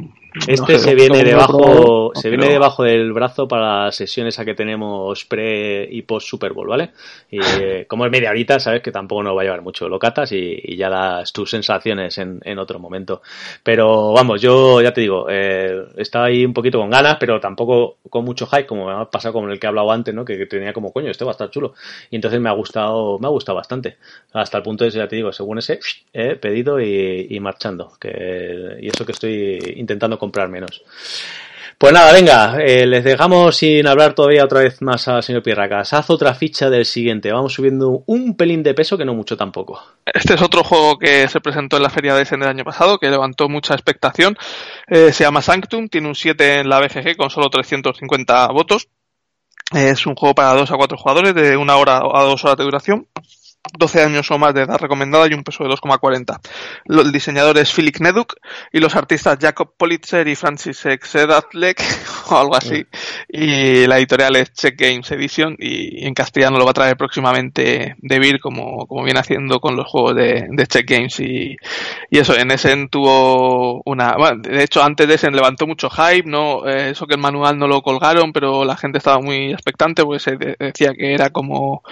Este no sé, se viene debajo, se viene debajo del brazo para las sesiones a que tenemos pre y post Super Bowl, ¿vale? Y como es media horita, sabes que tampoco nos va a llevar mucho. Lo catas y, y ya das tus sensaciones en, en, otro momento. Pero vamos, yo ya te digo, eh, estaba ahí un poquito con ganas, pero tampoco con mucho hype, como me ha pasado con el que he hablado antes, ¿no? Que, que tenía como, coño, este va a estar chulo. Y entonces me ha gustado, me ha gustado bastante. Hasta el punto de, ya te digo, según ese, pedido y, marchando. Y eso que estoy intentando comprar menos. Pues nada, venga, eh, les dejamos sin hablar todavía otra vez más al señor Pierracas. Haz otra ficha del siguiente. Vamos subiendo un pelín de peso, que no mucho tampoco. Este es otro juego que se presentó en la Feria de Essen del año pasado, que levantó mucha expectación. Eh, se llama Sanctum, tiene un 7 en la BGG con solo 350 votos. Es un juego para 2 a 4 jugadores de una hora a dos horas de duración. 12 años o más de edad recomendada y un peso de 2,40. El diseñador es Philip Neduk y los artistas Jacob Politzer y Francis Xedatlek o algo así y la editorial es Check Games Edition y en castellano lo va a traer próximamente Devir como, como viene haciendo con los juegos de, de Check Games y, y eso, en Essen tuvo una, bueno, de hecho antes de Essen levantó mucho hype, no, eh, eso que el manual no lo colgaron, pero la gente estaba muy expectante porque se decía que era como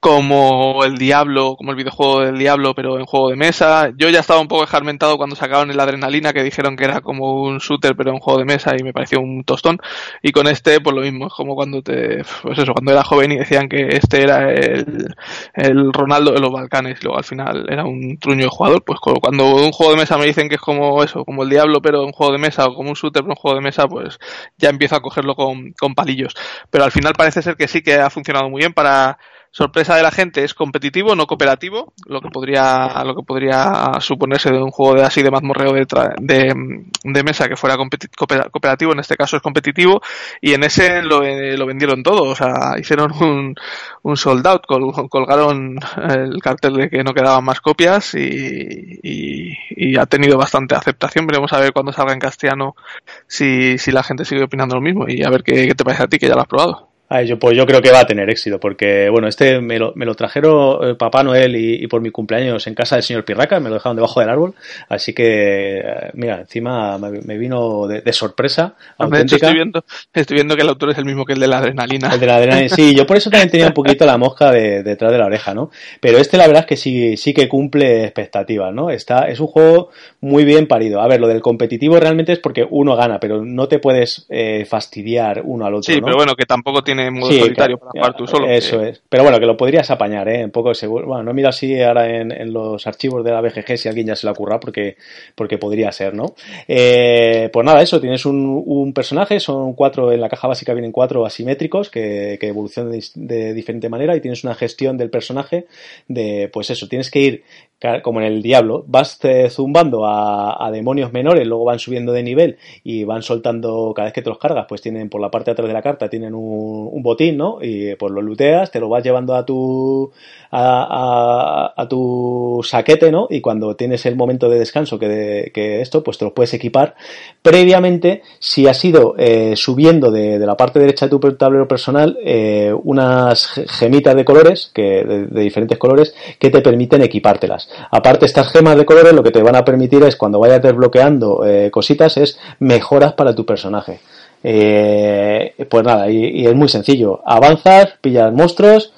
como el Diablo, como el videojuego del Diablo, pero en juego de mesa. Yo ya estaba un poco escarmentado cuando sacaron el Adrenalina, que dijeron que era como un shooter, pero en juego de mesa, y me pareció un tostón. Y con este, pues lo mismo, es como cuando te, pues eso, cuando era joven y decían que este era el, el Ronaldo de los Balcanes, y luego al final era un truño de jugador, pues cuando un juego de mesa me dicen que es como eso, como el Diablo, pero en juego de mesa, o como un shooter, pero en juego de mesa, pues ya empiezo a cogerlo con, con palillos. Pero al final parece ser que sí que ha funcionado muy bien para, sorpresa de la gente es competitivo, no cooperativo, lo que podría, lo que podría suponerse de un juego de así de mazmorreo de, de, mesa que fuera cooperativo, en este caso es competitivo, y en ese lo, lo vendieron todo, o sea, hicieron un, un sold out, colgaron el cartel de que no quedaban más copias y, y, ha tenido bastante aceptación. Veremos a ver cuando salga en castellano si, si la gente sigue opinando lo mismo y a ver qué, qué te parece a ti que ya lo has probado yo, pues yo creo que va a tener éxito, porque bueno, este me lo, me lo trajeron eh, Papá Noel y, por mi cumpleaños en casa del señor Pirraca, me lo dejaron debajo del árbol, así que, eh, mira, encima me, vino de, sorpresa. estoy viendo, estoy viendo que el autor es el mismo que el de la adrenalina. El de la adrenalina, sí, yo por eso también tenía un poquito la mosca de, detrás de la oreja, ¿no? Pero este la verdad es que sí, sí que cumple expectativas, ¿no? Está, es un juego muy bien parido. A ver, lo del competitivo realmente es porque uno gana, pero no te puedes eh, fastidiar uno al otro. Sí, pero bueno, que tampoco tiene modo solitario para jugar tú solo. Eso es. Pero bueno, que lo podrías apañar, ¿eh? Un poco seguro. Bueno, no mira así ahora en, los archivos de la BGG si alguien ya se lo ocurra, porque, porque podría ser, ¿no? Eh, pues nada, eso, tienes un, un, personaje, son cuatro, en la caja básica vienen cuatro asimétricos que, que evolucionan de, de diferente manera y tienes una gestión del personaje de, pues eso, tienes que ir como en el Diablo, vas zumbando a, a, demonios menores, luego van subiendo de nivel y van soltando cada vez que te los cargas, pues tienen por la parte de atrás de la carta tienen un, un botín, ¿no? Y pues lo looteas, te lo vas llevando a tu a, a, tu saquete, ¿no? Y cuando tienes el momento de descanso que, que esto, pues te lo puedes equipar. Previamente, si has ido eh, subiendo de, de, la parte derecha de tu tablero personal eh, unas gemitas de colores, que de, de diferentes colores, que te permiten equipártelas. Aparte, estas gemas de colores lo que te van a permitir es, cuando vayas desbloqueando eh, cositas, es mejoras para tu personaje. Eh, pues nada, y, es muy sencillo. Avanzas, pillas monstruos,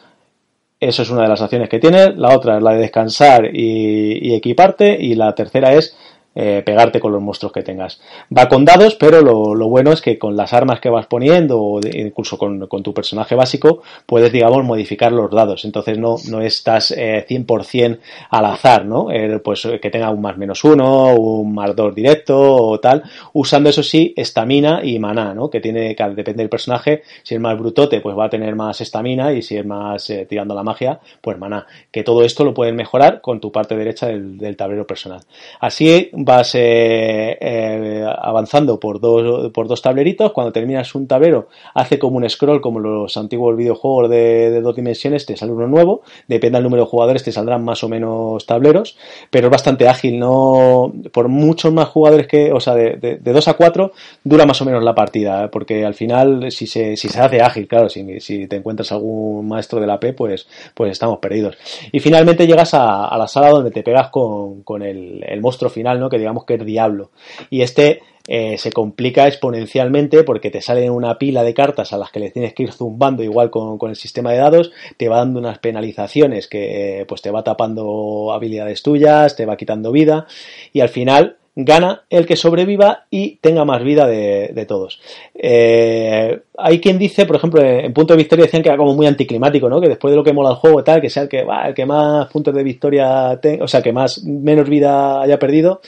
eso es una de las acciones que tienes. La otra es la de descansar y equiparte. Y la tercera es eh, pegarte con los monstruos que tengas. Va con dados, pero lo, lo, bueno es que con las armas que vas poniendo o incluso con, con, tu personaje básico puedes, digamos, modificar los dados. Entonces no, no estás eh, 100% al azar, ¿no? Eh, pues que tenga un más menos uno, un más dos directo o tal, usando eso sí estamina y maná, ¿no? Que tiene, que depende del personaje, si es más brutote pues va a tener más estamina y si es más eh, tirando la magia, pues maná. Que todo esto lo puedes mejorar con tu parte derecha del, del tablero personal. Así vas eh, eh, avanzando por dos, por dos tableritos, cuando terminas un tablero hace como un scroll como los antiguos videojuegos de, dos dimensiones, te sale uno nuevo, depende del número de jugadores te saldrán más o menos tableros, pero es bastante ágil, no por muchos más jugadores que, o sea, de, de, 2 a 4 dura más o menos la partida, porque al final si se, si se hace ágil, claro, si, si te encuentras algún maestro de la P, pues, pues estamos perdidos. Y finalmente llegas a, la sala donde te pegas con, con el monstruo final, ¿no? Que digamos que es Diablo. Y este eh, se complica exponencialmente porque te sale una pila de cartas a las que le tienes que ir zumbando igual con, con el sistema de dados, te va dando unas penalizaciones que pues te va tapando habilidades tuyas, te va quitando vida y al final gana el que sobreviva y tenga más vida de, de todos. Eh, hay quien dice, por ejemplo, en punto de victoria decían que era como muy anticlimático, ¿no? Que después de lo que mola el juego tal, que sea el que, va, el que más puntos de victoria tenga, o sea, que más, menos vida haya perdido,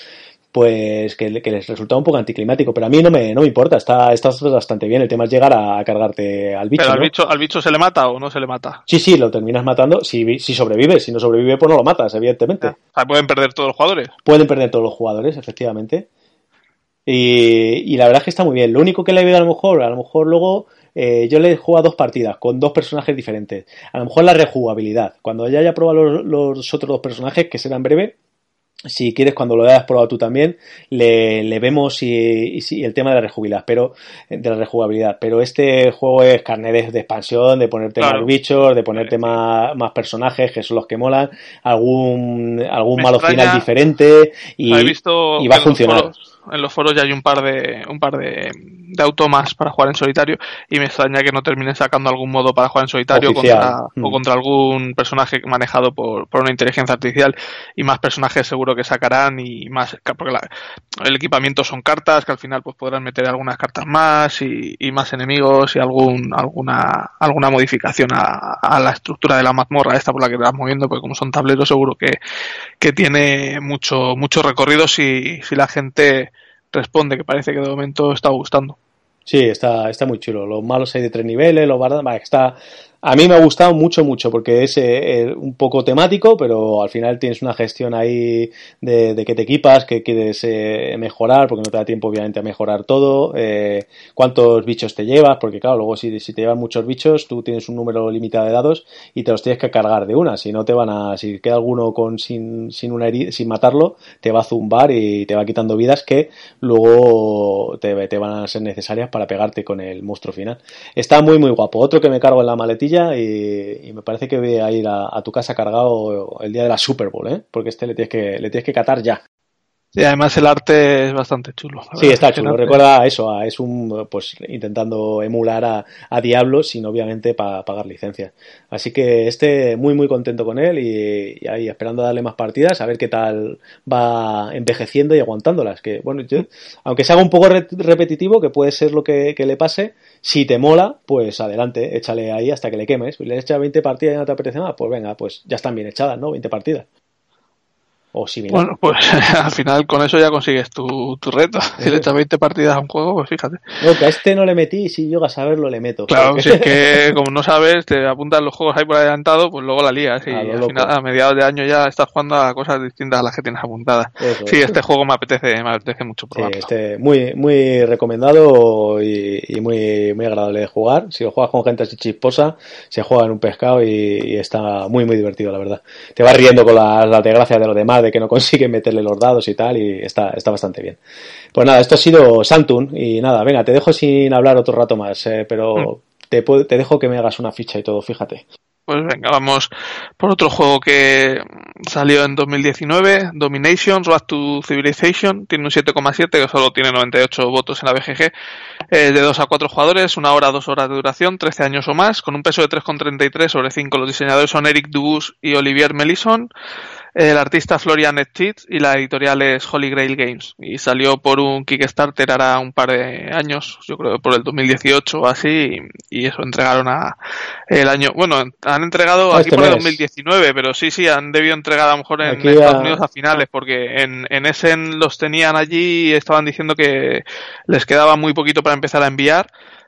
pues que, les resultaba un poco anticlimático, pero a mí no me, no me importa, está, está bastante bien, el tema es llegar a, cargarte al bicho. Pero al, bicho, ¿al bicho se le mata o no se le mata? Sí, sí, lo terminas matando, si, si sobrevive, si no sobrevive pues no lo matas, evidentemente. Ah, pueden perder todos los jugadores. Pueden perder todos los jugadores, efectivamente. Y, y la verdad es que está muy bien, lo único que le he a lo mejor, a lo mejor luego eh, yo le he jugado dos partidas con dos personajes diferentes. A lo mejor la rejugabilidad. Cuando ya haya probado los, los, otros dos personajes, que serán breve, si quieres, cuando lo hayas probado tú también, le, le vemos y, y, el tema de la rejugabilidad, pero de la rejugabilidad. Pero este juego es carne de, expansión, de ponerte más bichos, de ponerte más, más, personajes que son los que molan, algún algún malo final diferente y, y va a funcionar en los foros ya hay un par de un par de, de automas para jugar en solitario y me extraña que no terminen sacando algún modo para jugar en solitario contra, o mm. contra algún personaje manejado por, por, una inteligencia artificial y más personajes seguro que sacarán y más porque el equipamiento son cartas que al final pues podrán meter algunas cartas más y, y más enemigos y algún alguna alguna modificación a, a, la estructura de la mazmorra esta por la que te vas moviendo porque como son tableros seguro que, que tiene mucho mucho recorrido si, si la gente responde, que parece que de momento está gustando. Sí, está, está muy chulo. Los malos hay de tres niveles, los bardas, está, a mí me ha gustado mucho, mucho, porque es eh, un poco temático, pero al final tienes una gestión ahí de, que te equipas, que quieres eh, mejorar, porque no te da tiempo obviamente a mejorar todo, eh, cuántos bichos te llevas, porque claro, luego si, si te llevan muchos bichos, tú tienes un número limitado de dados y te los tienes que cargar de una, si no te van a, si queda alguno con sin, sin una herida, sin matarlo, te va a zumbar y te va quitando vidas que luego te, te van a ser necesarias para pegarte con el monstruo final. Está muy muy guapo. Otro que me cargo en la maletilla y, me parece que voy a ir a, tu casa cargado el día de la Super Bowl, ¿eh? porque este le tienes que, le tienes que catar ya. Y además el arte es bastante chulo. Sí, está chulo. Recuerda a eso, es un, pues intentando emular a, a Diablo sin obviamente pa, pagar licencias. Así que este muy muy contento con él y, ahí esperando darle más partidas, a ver qué tal va envejeciendo y aguantándolas. Que bueno, yo, aunque se haga un poco repetitivo, que puede ser lo que, que, le pase, si te mola, pues adelante, échale ahí hasta que le quemes. Le echas 20 partidas y no te apetece más, pues venga, pues ya están bien echadas, ¿no? 20 partidas. O Bueno, pues al final con eso ya consigues tu, tu reto. Si le echas 20 partidas a un juego, pues fíjate. No, que a este no le metí y si yo a saberlo le meto. Claro, si es que como no sabes, te apuntas los juegos ahí por adelantado, pues luego la lías. Y al final, a mediados de año ya estás jugando a cosas distintas a las que tienes apuntadas. sí, este juego me apetece, me apetece mucho probarlo. Sí, este muy, muy recomendado y, muy, muy agradable de jugar. Si lo juegas con gente así chisposa, se juega en un pescado y, está muy, muy divertido, la verdad. Te vas riendo con las, las desgracias de los demás de que no consigue meterle los dados y tal, y está, está bastante bien. Pues nada, esto ha sido Santun, y nada, venga, te dejo sin hablar otro rato más, eh, pero mm. te, te dejo que me hagas una ficha y todo, fíjate. Pues venga, vamos por otro juego que salió en 2019, Domination, Road to Civilization, tiene un 7,7 que solo tiene 98 votos en la BGG, eh, de 2 a 4 jugadores, una hora, dos horas de duración, 13 años o más, con un peso de 3,33 sobre 5. Los diseñadores son Eric Dubus y Olivier Melisson el artista Florian Stitz y la editorial es Holy Grail Games. Y salió por un Kickstarter hará un par de años, yo creo por el 2018 o así, y, eso entregaron a el año. Bueno, han entregado aquí este por el 2019, pero sí, sí, han debido entregar a lo mejor en Estados Unidos a finales, porque en, en Essen los tenían allí y estaban diciendo que les quedaba muy poquito para empezar a enviar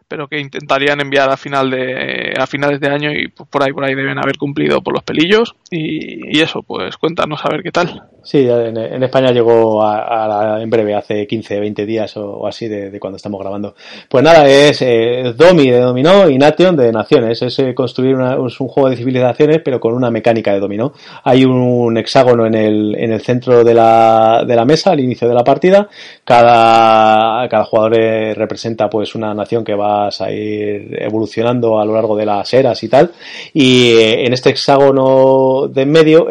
pero que intentarían enviar a final de a finales de año y por ahí por ahí deben haber cumplido por los pelillos y, eso pues cuéntanos a ver qué tal Sí, en, España llegó a, en breve, hace 15, 20 días o, así de, cuando estamos grabando. Pues nada, es eh, Domi de dominó y Nation de naciones. Es eh, construir una, un juego de civilizaciones, pero con una mecánica de dominó. Hay un, hexágono en el, en el centro de la, de la mesa, al inicio de la partida. Cada, cada jugador eh, representa pues una nación que a ir evolucionando a lo largo de las eras y tal. Y en este hexágono de en medio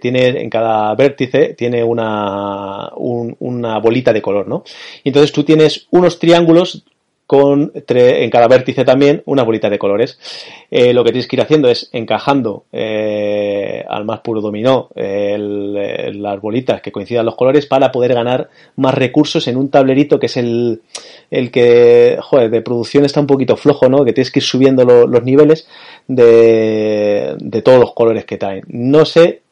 tiene en cada vértice tiene una, una bolita de color, ¿no? Y entonces tú tienes unos triángulos con en cada vértice también una bolita de colores. Eh, lo que tienes que ir haciendo es encajando eh, al más puro dominó las bolitas que coincidan los colores para poder ganar más recursos en un tablerito que es el, el que, joder, de producción está un poquito flojo, ¿no? Que tienes que ir subiendo los niveles de, de todos los colores que traen. No sé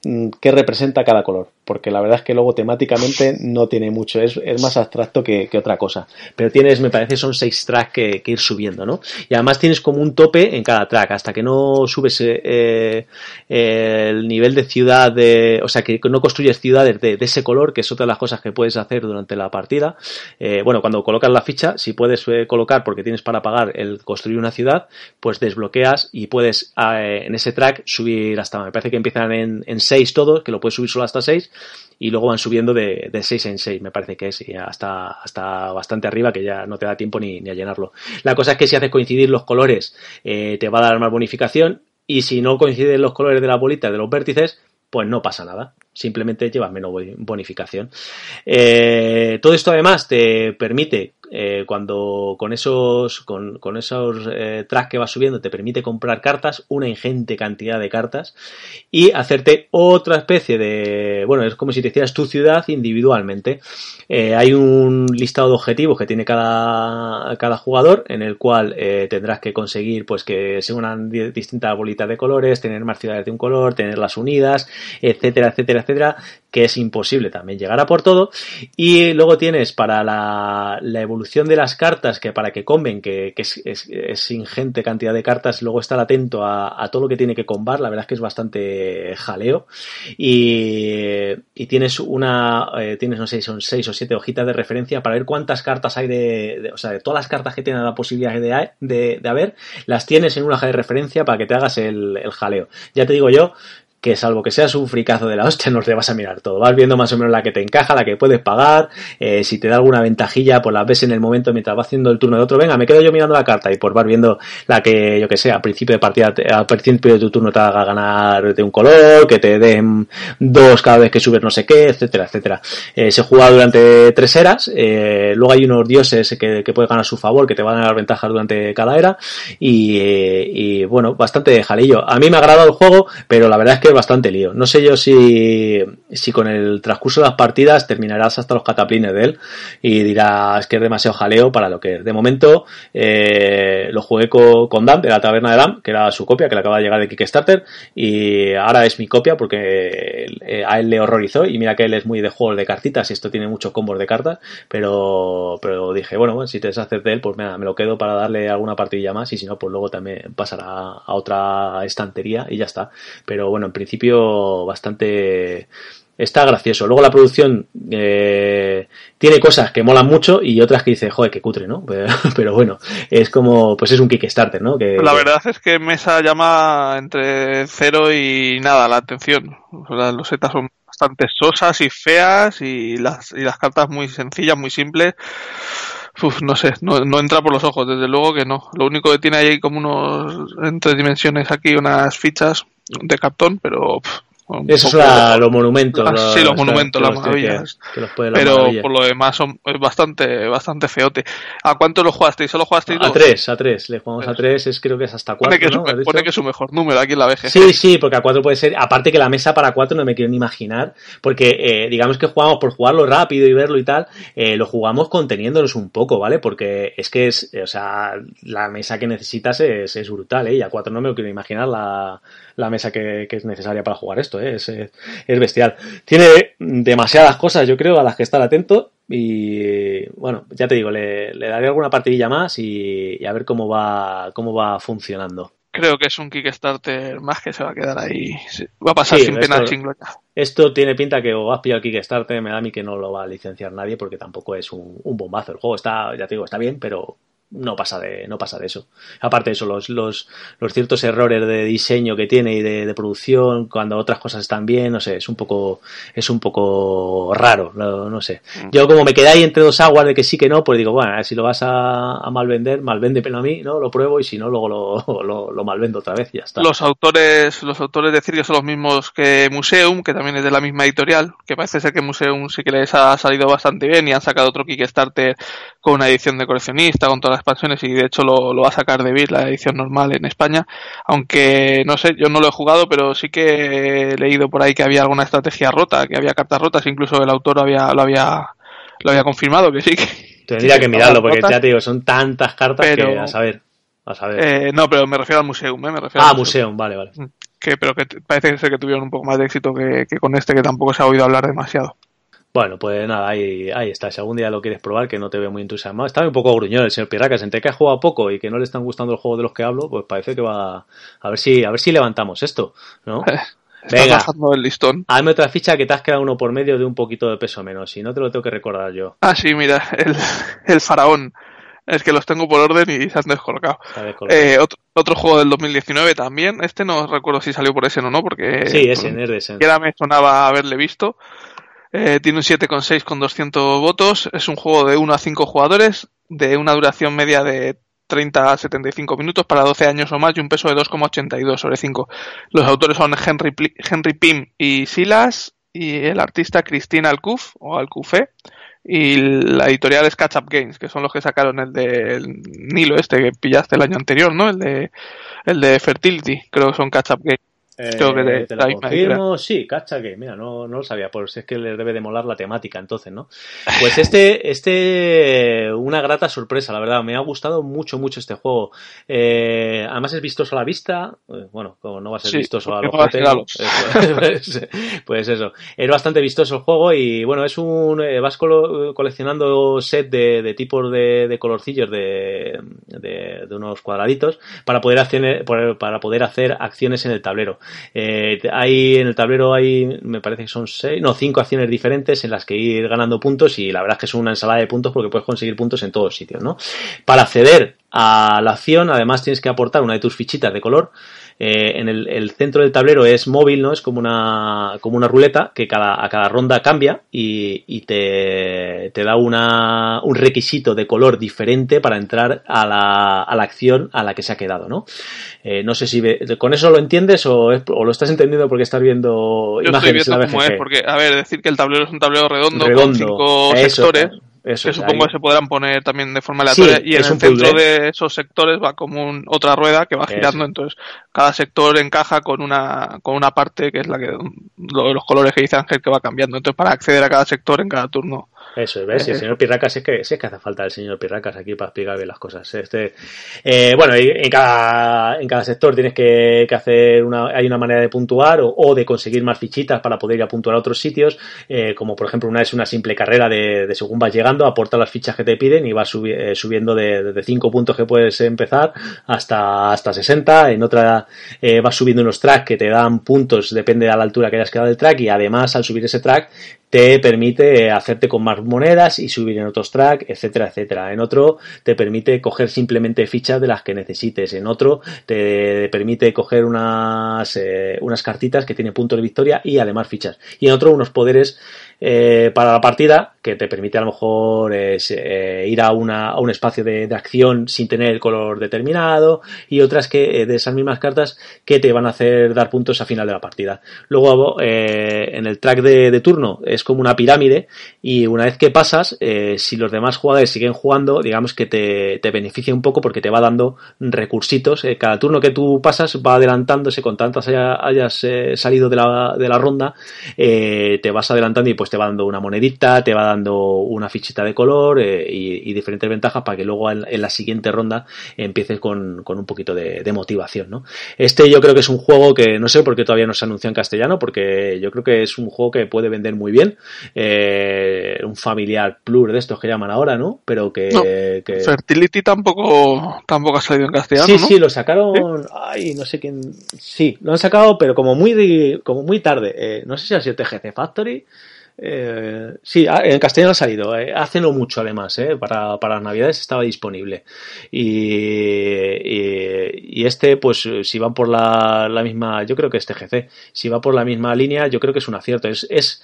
qué representa cada color porque la verdad es que luego temáticamente no tiene mucho, es, es más abstracto que, que, otra cosa. Pero tienes, me parece, son seis tracks que, que, ir subiendo, ¿no? Y además tienes como un tope en cada track, hasta que no subes eh, eh, el nivel de ciudad, o sea, que no construyes ciudades de, de, ese color, que es otra de las cosas que puedes hacer durante la partida. Eh, bueno, cuando colocas la ficha, si puedes colocar, porque tienes para pagar el construir una ciudad, pues desbloqueas y puedes en ese track subir hasta, me parece que empiezan en, en 6 todos, que lo puedes subir solo hasta 6, y luego van subiendo de, de 6 en 6, me parece que es, hasta, hasta bastante arriba, que ya no te da tiempo ni, ni a llenarlo. La cosa es que si haces coincidir los colores, eh, te va a dar más bonificación, y si no coinciden los colores de la bolita de los vértices, pues no pasa nada simplemente llevas menos bonificación. Eh, todo esto además te permite, eh, cuando con esos, con, con esos eh, tracks que vas subiendo, te permite comprar cartas, una ingente cantidad de cartas, y hacerte otra especie de, bueno, es como si te hicieras tu ciudad individualmente. hay un listado de objetivos que tiene cada, cada jugador, en el cual tendrás que conseguir, pues, que se unan distintas bolitas de colores, tener más ciudades de un color, tenerlas unidas, etcétera, etcétera, etcétera, que es imposible también llegar a por todo. Y luego tienes para la, evolución de las cartas, que para que comben, que, es, ingente cantidad de cartas, luego estar atento a, todo lo que tiene que combar, la verdad es que es bastante jaleo. Y, tienes una, eh, tienes, no sé, son seis o siete hojitas de referencia para ver cuántas cartas hay de, o sea, de todas las cartas que tienen la posibilidad de, de, haber, las tienes en una hoja de referencia para que te hagas el, el jaleo. Ya te digo yo que salvo que seas un fricazo de la hostia, no te vas a mirar todo. Vas viendo más o menos la que te encaja, la que puedes pagar, eh, si te da alguna ventajilla, pues la ves en el momento mientras va haciendo el turno de otro. Venga, me quedo yo mirando la carta y pues vas viendo la que, yo que sé, al principio de partida, al principio de tu turno te haga ganar de un color, que te den dos cada vez que subes no sé qué, etcétera, etcétera. Eh, se juega durante tres eras, eh, luego hay unos dioses que, que puedes ganar a su favor, que te van a dar ventajas durante cada era y, y bueno, bastante jalillo. A mí me ha agradado el juego, pero la verdad es que bastante lío. No sé yo si, si con el transcurso de las partidas terminarás hasta los cataplines de él y dirás que es demasiado jaleo para lo que es. De momento eh, lo jugué con, con Dan de la taberna de Dan, que era su copia, que le acaba de llegar de Kickstarter y ahora es mi copia porque eh, a él le horrorizó y mira que él es muy de juegos de cartitas y esto tiene muchos combos de cartas, pero, pero dije, bueno, si te deshaces de él, pues me, me lo quedo para darle alguna partidilla más y si no, pues luego también pasará a otra estantería y ya está. Pero bueno, en principio bastante está gracioso. Luego la producción eh, tiene cosas que molan mucho y otras que dice, joder, qué cutre, ¿no? Pero, bueno, es como, pues es un Kickstarter, ¿no? Que, la verdad es que Mesa llama entre cero y nada la atención. Las losetas son bastante sosas y feas y las, y las cartas muy sencillas, muy simples. No sé, no, no, entra por los ojos, desde luego que no. Lo único que tiene ahí como unos, en tres dimensiones aquí, unas fichas de cartón, pero esos son los monumentos. Ah, sí, los monumentos, las maravillas. pero por lo demás son, es bastante, bastante feote. ¿A cuánto lo jugasteis? ¿Solo jugasteis A tres, a tres. Le jugamos a tres, es, creo que es hasta cuatro. Pone que, es su mejor número aquí en la BGG. Sí, sí, porque a cuatro puede ser. Aparte que la mesa para cuatro no me quiero ni imaginar. Porque eh, digamos que jugamos por jugarlo rápido y verlo y tal. Eh, lo jugamos conteniéndonos un poco, ¿vale? Porque es que es, o sea, la mesa que necesitas es, es brutal, ¿eh? Y a cuatro no me lo quiero imaginar la, la mesa que, que es necesaria para jugar esto, ¿eh? es, es, bestial. Tiene demasiadas cosas, yo creo, a las que estar atento. Y bueno, ya te digo, le, le daré alguna partidilla más y, y, a ver cómo va, cómo va funcionando. Creo que es un Kickstarter más que se va a quedar ahí. Va a pasar sin pena esto, Esto tiene pinta que o has pillado el Kickstarter, me da a mí que no lo va a licenciar nadie porque tampoco es un, un bombazo. El juego está, ya te digo, está bien, pero no pasa de no pasa de eso. Aparte de eso los, los, los ciertos errores de diseño que tiene y de, de, producción cuando otras cosas están bien no sé es un poco es un poco raro no, no sé. Mm. yo como me quedé ahí entre dos aguas de que sí que no pues digo bueno si lo vas a, a mal vender mal vende pero a mí no lo pruebo y si no luego lo, lo, lo mal vendo otra vez y ya está los autores los autores de Cirque son los mismos que Museum que también es de la misma editorial que parece ser que Museum sí que les ha salido bastante bien y han sacado otro Kickstarter con una edición de coleccionista con todas expansiones y de hecho lo, lo va a sacar de Beat, la edición normal en España. Aunque no sé, yo no lo he jugado, pero sí que he leído por ahí que había alguna estrategia rota, que había cartas rotas, incluso el autor había, lo había lo había confirmado que sí. Que, Tendría que mirarlo, porque rotas, ya te digo, son tantas cartas pero, que a saber. A saber. Eh, no, pero me refiero al museum, ¿eh? Me refiero ah, museum, vale, vale. Mm, que, pero que parece ser que tuvieron un poco más de éxito que, que con este, que tampoco se ha oído hablar demasiado. Bueno, pues nada, ahí, ahí está. Si algún día lo quieres probar, que no te veo muy entusiasmado. Está un poco gruñón el señor Pirracas. Entre que ha jugado poco y que no le están gustando los juegos de los que hablo, pues parece que va a ver si, a ver si levantamos esto, ¿no? Venga, el listón. hazme otra ficha que te has quedado uno por medio de un poquito de peso menos. Si no te lo tengo que recordar yo. Ah, sí, mira, el, el faraón. Es que los tengo por orden y se han descolocado. Eh, otro, juego del 2019 también. Este no recuerdo si salió por ese o no, porque. Sí, ese, ese. Era me sonaba haberle visto. Eh, tiene un 7,6 con 200 votos. Es un juego de 1 a 5 jugadores, de una duración media de 30 a 75 minutos para 12 años o más y un peso de 2,82 sobre 5. Los autores son Henry, Henry Pym y Silas y el artista Cristina Alcuf o Alcufe y la editorial es Catch Up Games, que son los que sacaron el de Nilo este que pillaste el año anterior, ¿no? El de el de Fertility, creo que son Catch Up Games. Eh, te lo confirmo, sí, cacha que, mira, no, no lo sabía, por si es que les debe de molar la temática, entonces, ¿no? Pues este, este, una grata sorpresa, la verdad, me ha gustado mucho, mucho este juego. Eh, además es vistoso a la vista, eh, bueno, como no va a ser vistoso a los pues, pues, eso, es bastante vistoso el juego y bueno, es un, vas coleccionando set de, tipos de, de colorcillos de, de, unos cuadraditos para poder hacer, para poder hacer acciones en el tablero. Eh, hay en el tablero hay, me parece que son seis, no, cinco acciones diferentes en las que ir ganando puntos y la verdad es que es una ensalada de puntos porque puedes conseguir puntos en todos sitios, ¿no? Para acceder a la acción, además tienes que aportar una de tus fichitas de color eh, en el, centro del tablero es móvil, ¿no? Es como una, como una ruleta que cada, a cada ronda cambia y, y te, te, da una, un requisito de color diferente para entrar a la, a la acción a la que se ha quedado, ¿no? Eh, no sé si con eso lo entiendes o, o, lo estás entendiendo porque estás viendo Yo imágenes estoy viendo cómo es, porque, a ver, decir que el tablero es un tablero redondo, con cinco sectores que supongo que se podrán poner también de forma aleatoria. y en el centro de esos sectores va como otra rueda que va girando. Entonces, cada sector encaja con una, con una parte que es la que los colores que dice Ángel que va cambiando. Entonces, para acceder a cada sector en cada turno eso es, ¿ves? Y el señor Pirracas es que, es que hace falta el señor Pirracas aquí para explicar bien las cosas. Este, eh, bueno, en cada, en cada sector tienes que, que hacer una, hay una manera de puntuar o, o, de conseguir más fichitas para poder ir a puntuar a otros sitios, eh, como por ejemplo una es una simple carrera de, de según vas llegando, aporta las fichas que te piden y vas eh, subiendo de, de 5 puntos que puedes empezar hasta, hasta 60. En otra eh, vas subiendo unos tracks que te dan puntos, depende de la altura que hayas quedado del track y además al subir ese track te permite hacerte con más monedas y subir en otros track, etcétera, etcétera. En otro te permite coger simplemente fichas de las que necesites. En otro te permite coger unas, eh, unas cartitas que tienen puntos de victoria y además fichas. Y en otro unos poderes eh, para la partida que te permite a lo mejor eh, ir a, una, a un espacio de, acción sin tener el color determinado y otras que de esas mismas cartas que te van a hacer dar puntos a final de la partida. Luego en el track de, de turno es como una pirámide y una vez que pasas, eh, si los demás jugadores siguen jugando, digamos que te, te beneficia un poco porque te va dando recursitos. Eh, cada turno que tú pasas va adelantándose con tantas hayas eh, salido de la, de la ronda, te vas adelantando y pues te va dando una monedita, te va dando una fichita de color y, diferentes ventajas para que luego en, la siguiente ronda empieces con, con un poquito de, de, motivación. ¿no? Este yo creo que es un juego que no sé por qué todavía no se anunció en castellano, porque yo creo que es un juego que puede vender muy bien eh, un familiar plur de estos que llaman ahora, ¿no? Pero que, Fertility tampoco, tampoco ha salido en castellano. Sí, sí, lo sacaron. Ay, no sé quién. Sí, lo han sacado, pero como muy, como muy tarde. Eh, no sé si ha sido TGC Factory. Eh, sí, ah, en castellano ha salido, eh, hace mucho además, eh, para, para navidades estaba disponible. Y, y, este, pues si van por la, la, misma, yo creo que es TGC, si va por la misma línea, yo creo que es un acierto. Es, es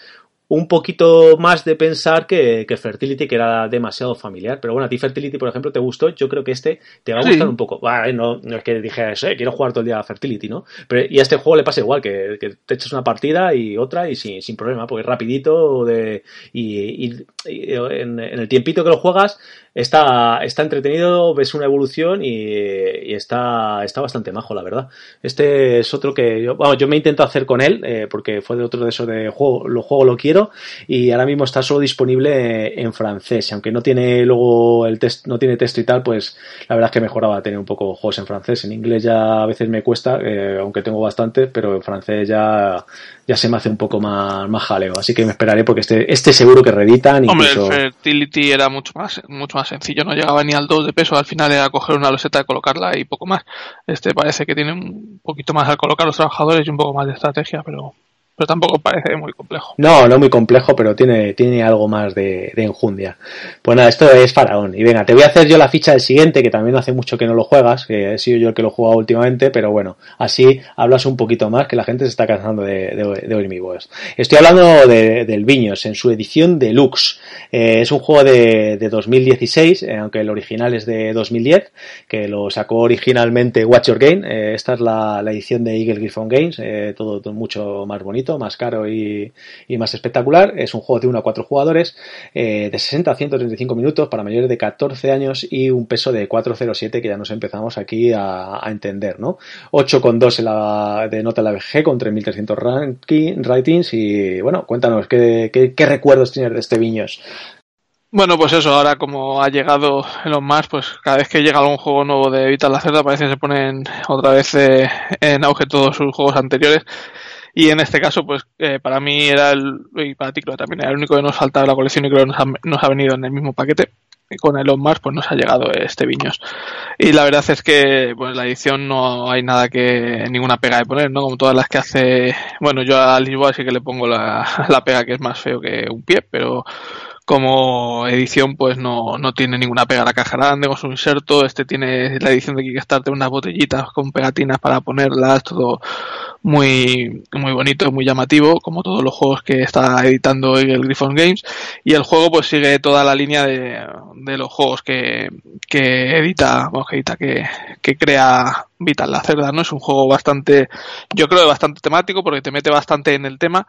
un poquito más de pensar que, que, Fertility, que era demasiado familiar. Pero bueno, a ti Fertility, por ejemplo, te gustó. Yo creo que este te va a gustar un poco. no, no, es que dije eso, eh, quiero jugar todo el día a Fertility, ¿no? Pero y a este juego le pasa igual, que, que te echas una partida y otra y sin, sin problema, porque es rapidito de, y, y, en, en, el tiempito que lo juegas está, está entretenido, ves una evolución y, está, está bastante majo, la verdad. Este es otro que yo, bueno, yo me intento hacer con él, eh, porque fue de otro de esos de juego, lo juego, lo quiero, y ahora mismo está solo disponible en francés, aunque no tiene luego el test, no tiene texto y tal, pues la verdad es que mejoraba tener un poco juegos en francés. En inglés ya a veces me cuesta, eh, aunque tengo bastante, pero en francés ya, ya se me hace un poco más, más jaleo. Así que me esperaré porque este, este seguro que reeditan. Hombre, el Fertility era mucho más, mucho más sencillo, no llegaba ni al 2 de peso, al final era coger una loseta y colocarla y poco más. Este parece que tiene un poquito más al colocar los trabajadores y un poco más de estrategia, pero, tampoco parece muy complejo. No, no muy complejo, pero tiene, tiene algo más de, de enjundia. Pues nada, esto es Faraón. Y venga, te voy a hacer yo la ficha del siguiente, que también hace mucho que no lo juegas, que he sido yo el que lo he jugado últimamente, pero bueno, así hablas un poquito más, que la gente se está cansando de, oír mi voz. Estoy hablando de, del Viños, en su edición deluxe. Eh, es un juego de, de 2016, eh, aunque el original es de 2010, que lo sacó originalmente Watch Your Game. Eh, esta es la, edición de Eagle Griffon Games, eh, todo, mucho más bonito, más caro y, más espectacular. Es un juego de 1 a 4 jugadores, eh, de 60 a 135 minutos para mayores de 14 años y un peso de 407 que ya nos empezamos aquí a, entender, ¿no? 8,2 en la, de nota en la BG con 3.300 ranking, ratings y bueno, cuéntanos, ¿qué, qué, qué recuerdos tienes de este Viños? Bueno, pues eso, ahora como ha llegado Elon Musk, pues cada vez que llega algún juego nuevo de Vital la Cerda parece que se ponen otra vez eh, en auge todos sus juegos anteriores. Y en este caso, pues eh, para mí era el, y para ti creo también era el único que nos faltaba la colección y creo que nos ha, nos ha venido en el mismo paquete. Y con Elon Musk pues nos ha llegado este Viños. Y la verdad es que pues la edición no hay nada que, ninguna pega de poner, ¿no? Como todas las que hace, bueno, yo a Lisboa sí que le pongo la, la pega que es más feo que un pie, pero como edición pues no, no tiene ninguna pega la caja grande con su inserto este tiene la edición de Kickstarter unas botellitas con pegatinas para ponerlas todo muy muy bonito muy llamativo como todos los juegos que está editando el Griffon Games. Y el juego pues sigue toda la línea de, de los juegos que, que edita bueno, que edita que, que crea Vital la Cerda no es un juego bastante yo creo bastante temático porque te mete bastante en el tema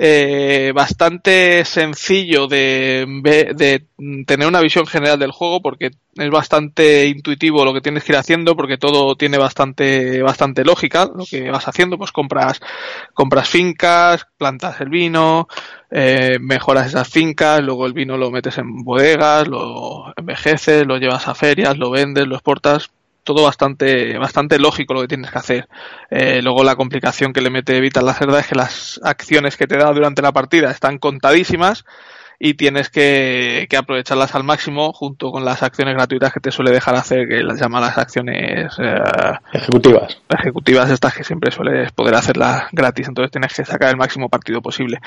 eh, bastante sencillo de, de, tener una visión general del juego porque es bastante intuitivo lo que tienes que ir haciendo porque todo tiene bastante bastante lógica lo que vas haciendo pues compras compras fincas plantas el vino eh, mejoras esas fincas luego el vino lo metes en bodegas lo envejeces lo llevas a ferias lo vendes lo exportas todo bastante, bastante lógico lo que tienes que hacer. Eh, luego la complicación que le mete Vital la cerda es que las acciones que te da durante la partida están contadísimas y tienes que, que, aprovecharlas al máximo junto con las acciones gratuitas que te suele dejar hacer, que las llamadas acciones eh, ejecutivas. Ejecutivas estas que siempre sueles poder hacerlas gratis, entonces tienes que sacar el máximo partido posible.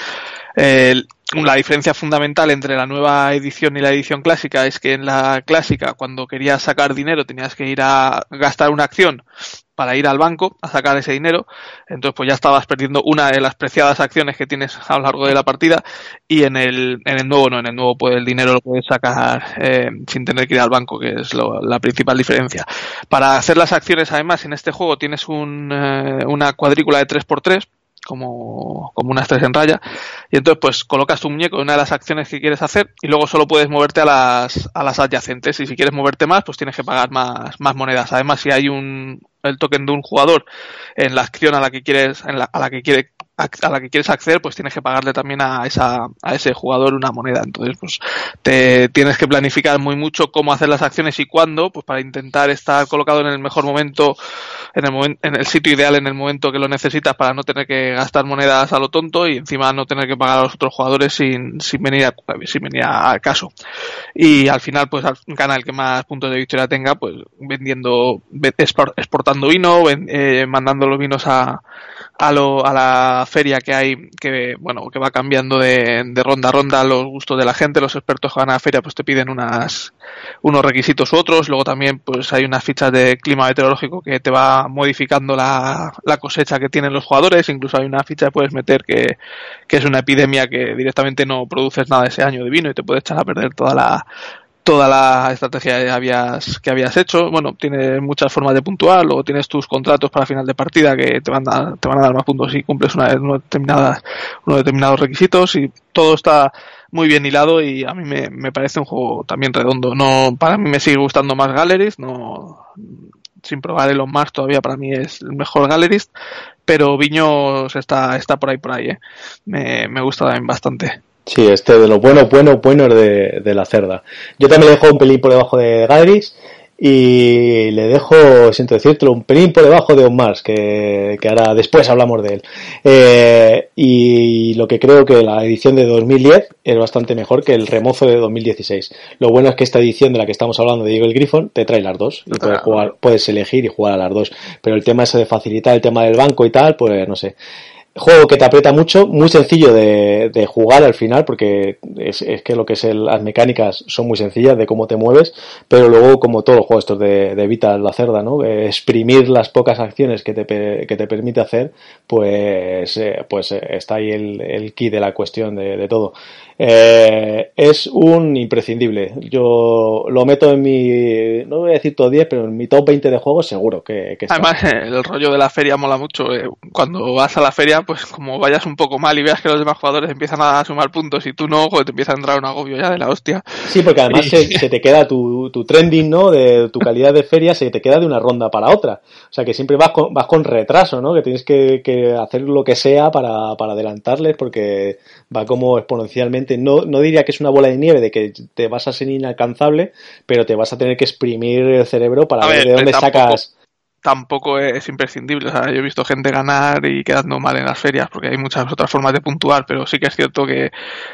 Eh, la diferencia fundamental entre la nueva edición y la edición clásica es que en la clásica cuando querías sacar dinero tenías que ir a gastar una acción para ir al banco a sacar ese dinero, entonces pues ya estabas perdiendo una de las preciadas acciones que tienes a lo largo de la partida y en el, en el nuevo no, en el nuevo pues el dinero lo puedes sacar eh, sin tener que ir al banco, que es lo, la principal diferencia. Para hacer las acciones además en este juego tienes un, eh, una cuadrícula de 3x3 como, como una estrella en raya. Y entonces, pues colocas tu muñeco en una de las acciones que quieres hacer y luego solo puedes moverte a las, a las adyacentes. Y si quieres moverte más, pues tienes que pagar más, más monedas. Además, si hay un, el token de un jugador en la acción a la que quieres, en la, a la que quiere a la que quieres acceder, pues tienes que pagarle también a esa a ese jugador una moneda. Entonces, pues te tienes que planificar muy mucho cómo hacer las acciones y cuándo, pues para intentar estar colocado en el mejor momento, en el momento, en el sitio ideal en el momento que lo necesitas para no tener que gastar monedas a lo tonto y encima no tener que pagar a los otros jugadores sin, sin venir a, sin venir a caso. Y al final, pues gana el que más puntos de victoria tenga, pues vendiendo, exportando vino, eh, mandando los vinos a a, lo, a la feria que hay, que bueno, que va cambiando de, de, ronda a ronda los gustos de la gente, los expertos que van a la feria pues te piden unas, unos requisitos u otros, luego también pues hay unas fichas de clima meteorológico que te va modificando la, la cosecha que tienen los jugadores, incluso hay una ficha que puedes meter que, que es una epidemia que directamente no produces nada ese año de vino y te puede echar a perder toda la, toda la estrategia que habías, que habías hecho. Bueno, tienes muchas formas de puntuar, luego tienes tus contratos para final de partida que te van a, te van a dar más puntos si cumples una, una unos determinados requisitos y todo está muy bien hilado y a mí me, parece un juego también redondo. No, para mí me sigue gustando más Galleries, no, sin probar el más todavía para mí es el mejor Gallerist, pero Viños está, está por ahí por ahí, ¿eh? me, me gusta también bastante. Sí, este de los buenos, buenos, buenos de, de la cerda. Yo también le dejo un pelín por debajo de Galleries y le dejo, siento decirlo, un pelín por debajo de On Mars, que, que ahora después hablamos de él. Eh, y lo que creo que la edición de 2010 es bastante mejor que el remozo de 2016. Lo bueno es que esta edición de la que estamos hablando de Eagle Griffon te trae las dos y puedes, jugar, puedes elegir y jugar a las dos. Pero el tema ese de facilitar el tema del banco y tal, pues no sé. Juego que te aprieta mucho, muy sencillo de, de jugar al final, porque es, es, que lo que es el, las mecánicas son muy sencillas de cómo te mueves, pero luego, como todos los juegos estos de, de Vital la cerda, ¿no? Eh, exprimir las pocas acciones que te, que te permite hacer, pues, eh, pues eh, está ahí el, el key de la cuestión de, de todo. Eh, es un imprescindible. Yo lo meto en mi, no voy a decir todo 10, pero en mi top 20 de juegos seguro que, que está. Además, el rollo de la feria mola mucho. Eh, cuando vas a la feria, pues como vayas un poco mal y veas que los demás jugadores empiezan a sumar puntos y tú no, pues te empieza a entrar un agobio ya de la hostia. Sí, porque además y... se, se, te queda tu, tu, trending, ¿no? De tu calidad de feria, se te queda de una ronda para otra. O sea que siempre vas con, vas con retraso, ¿no? Que tienes que, que hacer lo que sea para, para adelantarles porque va como exponencialmente no, no diría que es una bola de nieve de que te vas a ser inalcanzable, pero te vas a tener que exprimir el cerebro para ver, ver, de dónde tampoco, sacas. Tampoco es imprescindible. O sea, yo he visto gente ganar y quedando mal en las ferias, porque hay muchas otras formas de puntuar, pero sí que es cierto que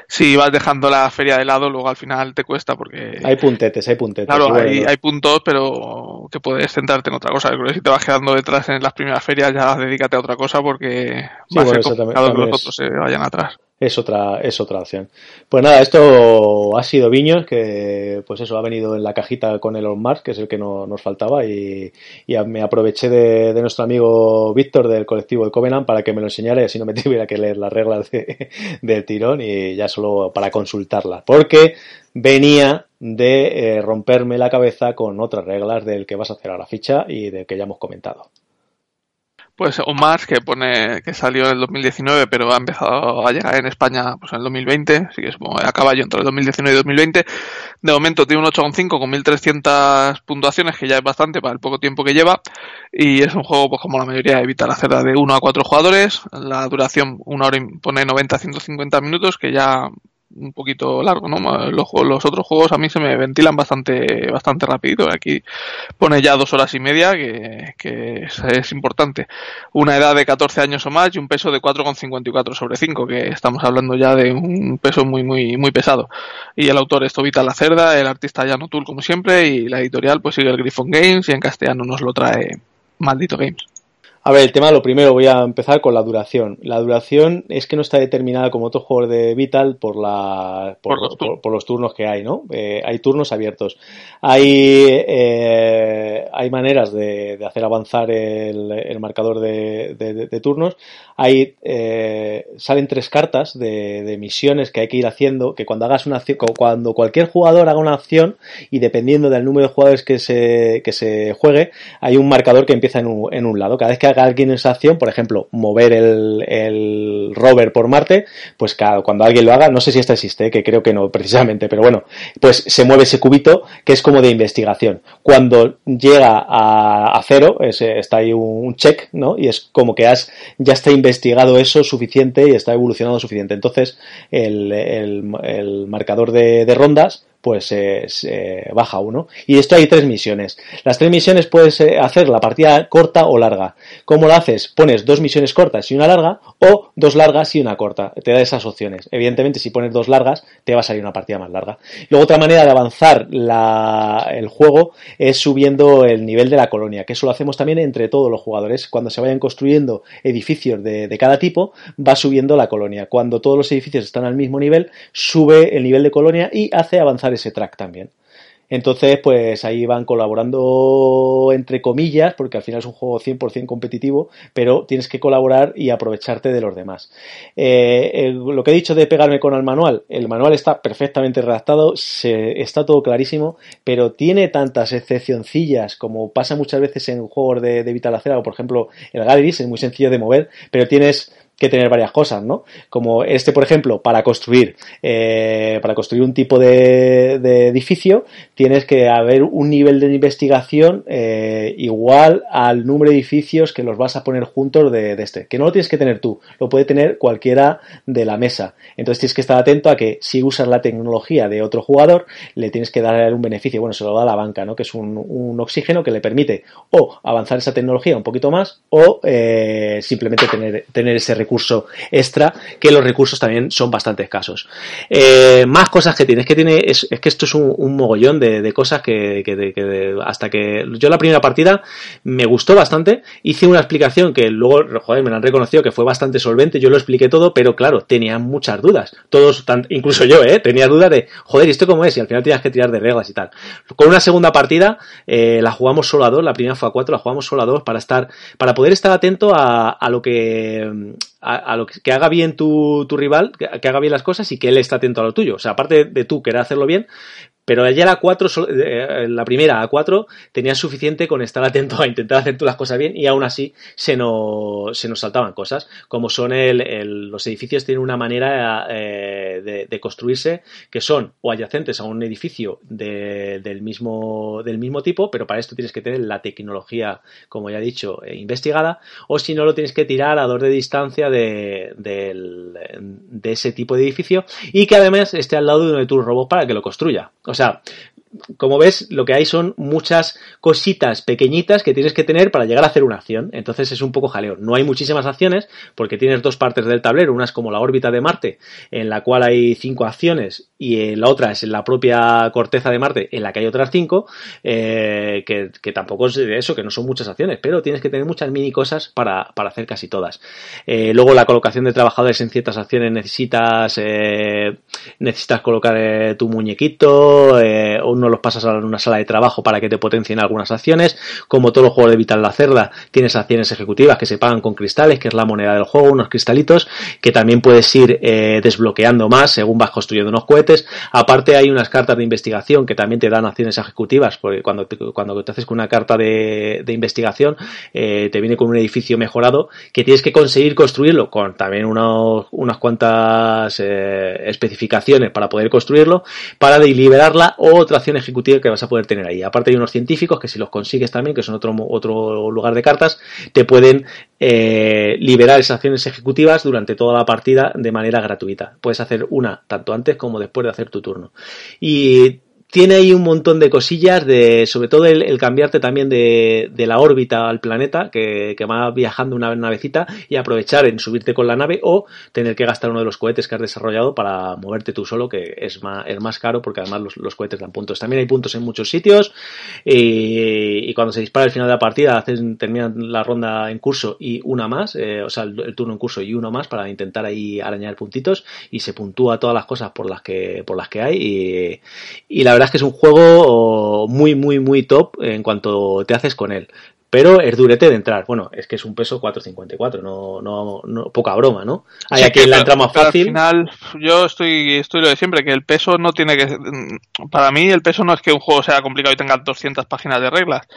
si vas dejando la feria de lado, luego al final te cuesta porque. Hay puntetes, hay puntetes. Claro, hay, hay, puntos, pero que puedes centrarte en otra cosa. Creo que si te vas quedando detrás en las primeras ferias, ya dedícate a otra cosa porque sí, va bueno, a ser complicado que los otros se vayan atrás es otra, es otra opción. Pues nada, esto ha sido Viños, que pues eso, ha venido en la cajita con Elon Musk, que es el que no, nos faltaba, y, y, me aproveché de, de nuestro amigo Víctor del colectivo de Covenant para que me lo enseñara y así no me tuviera que leer las reglas de, del tirón y ya solo para consultarlas. Porque venía de eh, romperme la cabeza con otras reglas del que vas a hacer a la ficha y del que ya hemos comentado pues Omar que pone que salió en el 2019 pero ha empezado a llegar en España pues en el 2020 así que como a caballo entre el 2019 y 2020 de momento tiene un 8,5 con 1300 puntuaciones que ya es bastante para el poco tiempo que lleva y es un juego pues como la mayoría evita la cerda de 1 a 4 jugadores. La duración una hora pone 90 a 150 minutos que ya un poquito largo, ¿no? Los, los, otros juegos a mí se me ventilan bastante, bastante rapidito. Aquí pone ya dos horas y media, que, es, importante. Una edad de 14 años o más y un peso de 4,54 sobre 5, que estamos hablando ya de un peso muy, muy, muy pesado. Y el autor es Tobita La Cerda, el artista Jan Tool como siempre, y la editorial pues sigue el Griffon Games y en castellano nos lo trae Maldito Games. A ver, el tema, lo primero, voy a empezar con la duración. La duración es que no está determinada como otros juegos de Vital por, la, por, por, los, por, por los, turnos que hay, ¿no? Eh, hay turnos abiertos. Hay, eh, hay maneras de, de, hacer avanzar el, el marcador de, de, de, turnos. Hay, eh, salen tres cartas de, misiones que hay que ir haciendo, que cuando hagas una acción, cuando cualquier jugador haga una acción y dependiendo del número de jugadores que se, que se juegue, hay un marcador que empieza en un, en un lado. Cada vez que alguien esa acción, por ejemplo, mover el, el rover por Marte, pues cada, cuando alguien lo haga, no sé si esta existe, que creo que no precisamente, pero bueno, pues se mueve ese cubito que es como de investigación. Cuando llega a, a cero, es, está ahí un check, ¿no? Y es como que has, ya está investigado eso suficiente y está evolucionado suficiente. Entonces, el, el, el marcador de, de rondas pues eh, baja uno. Y esto hay tres misiones. Las tres misiones puedes eh, hacer la partida corta o larga. ¿Cómo lo haces? Pones dos misiones cortas y una larga o dos largas y una corta. Te da esas opciones. Evidentemente, si pones dos largas, te va a salir una partida más larga. Luego, otra manera de avanzar la, el juego es subiendo el nivel de la colonia, que eso lo hacemos también entre todos los jugadores. Cuando se vayan construyendo edificios de, de cada tipo, va subiendo la colonia. Cuando todos los edificios están al mismo nivel, sube el nivel de colonia y hace avanzar ese track también. Entonces, pues ahí van colaborando entre comillas, porque al final es un juego 100% competitivo, pero tienes que colaborar y aprovecharte de los demás. Eh, lo que he dicho de pegarme con el manual, el manual está perfectamente redactado, se, está todo clarísimo, pero tiene tantas excepcioncillas como pasa muchas veces en juegos de, de Vital Acera, o por ejemplo el Galleries, es muy sencillo de mover, pero tienes que tener varias cosas, ¿no? Como este, por ejemplo, para construir, eh, para construir un tipo de, edificio, tienes que haber un nivel de investigación eh, igual al número de edificios que los vas a poner juntos de, este. Que no lo tienes que tener tú, lo puede tener cualquiera de la mesa. Entonces tienes que estar atento a que si usas la tecnología de otro jugador, le tienes que dar un beneficio. Bueno, se lo da la banca, ¿no? Que es un, un oxígeno que le permite o avanzar esa tecnología un poquito más o eh, simplemente tener, tener ese recurso recurso extra, que los recursos también son bastante escasos. Eh, más cosas que tiene, es que tiene, es, que esto es un, mogollón de, cosas que, hasta que yo la primera partida me gustó bastante, hice una explicación que luego, joder, me la han reconocido que fue bastante solvente, yo lo expliqué todo, pero claro, tenía muchas dudas, todos, incluso yo, eh, tenía dudas de, joder, ¿y esto cómo es? Y al final tenías que tirar de reglas y tal. Con una segunda partida, eh, la jugamos solo a dos, la primera fue a cuatro, la jugamos solo a dos para estar, para poder estar atento a lo que a, lo que, haga bien tu, tu rival, que, haga bien las cosas y que él esté atento a lo tuyo. O sea, aparte de tú querer hacerlo bien, pero allá la 4, eh, la primera a 4, tenía suficiente con estar atento a intentar hacer todas las cosas bien y aún así se nos, se nos saltaban cosas. Como son el, los edificios tienen una manera eh, de, construirse que son o adyacentes a un edificio del, mismo, del mismo tipo, pero para esto tienes que tener la tecnología, como ya he dicho, eh, investigada, o si no lo tienes que tirar a dos de distancia de, de, ese tipo de edificio y que además esté al lado de uno de tus robots para que lo construya. Sea, como ves, lo que hay son muchas cositas pequeñitas que tienes que tener para llegar a hacer una acción. Entonces es un poco jaleo. No hay muchísimas acciones porque tienes dos partes del tablero. Una es como la órbita de Marte, en la cual hay cinco acciones, y la otra es en la propia corteza de Marte, en la que hay otras cinco, eh, que, tampoco es de eso, que no son muchas acciones, pero tienes que tener muchas mini cosas para, hacer casi todas. Eh, luego la colocación de trabajadores en ciertas acciones necesitas, eh, necesitas colocar tu muñequito, o no los pasas a una sala de trabajo para que te potencien algunas acciones. Como todo el juego de Vital la Cerda, tienes acciones ejecutivas que se pagan con cristales, que es la moneda del juego, unos cristalitos, que también puedes ir eh, desbloqueando más según vas construyendo unos cohetes. Aparte hay unas cartas de investigación que también te dan acciones ejecutivas, porque cuando te, cuando te haces con una carta de, investigación, eh, te viene con un edificio mejorado que tienes que conseguir construirlo con también unas cuantas eh, especificaciones para poder construirlo, para deliberarla otra acción ejecutiva que vas a poder tener ahí. Aparte hay unos científicos que si los consigues también, que son otro, otro lugar de cartas, te pueden eh, liberar esas acciones ejecutivas durante toda la partida de manera gratuita. Puedes hacer una tanto antes como después de hacer tu turno. Y tiene ahí un montón de cosillas, de, sobre todo el, cambiarte también de, de, la órbita al planeta, que, que, va viajando una navecita, y aprovechar en subirte con la nave o tener que gastar uno de los cohetes que has desarrollado para moverte tú solo, que es más, es más caro porque además los, los cohetes dan puntos. También hay puntos en muchos sitios y, y cuando se dispara al final de la partida, hacen, terminan la ronda en curso y una más, eh, o sea, el, el, turno en curso y uno más para intentar ahí arañar puntitos y se puntúa todas las cosas por las que, por las que hay y, y la verdad es que es un juego muy, muy, muy top en cuanto te haces con él. Pero es durete de entrar. Bueno, es que es un peso 4.54, no, no, no, poca broma, ¿no? Hay aquí la entra más fácil. Al final, yo estoy, estoy lo de siempre, que el peso no tiene que. Para mí, el peso no es que un juego sea complicado y tenga 200 páginas de reglas.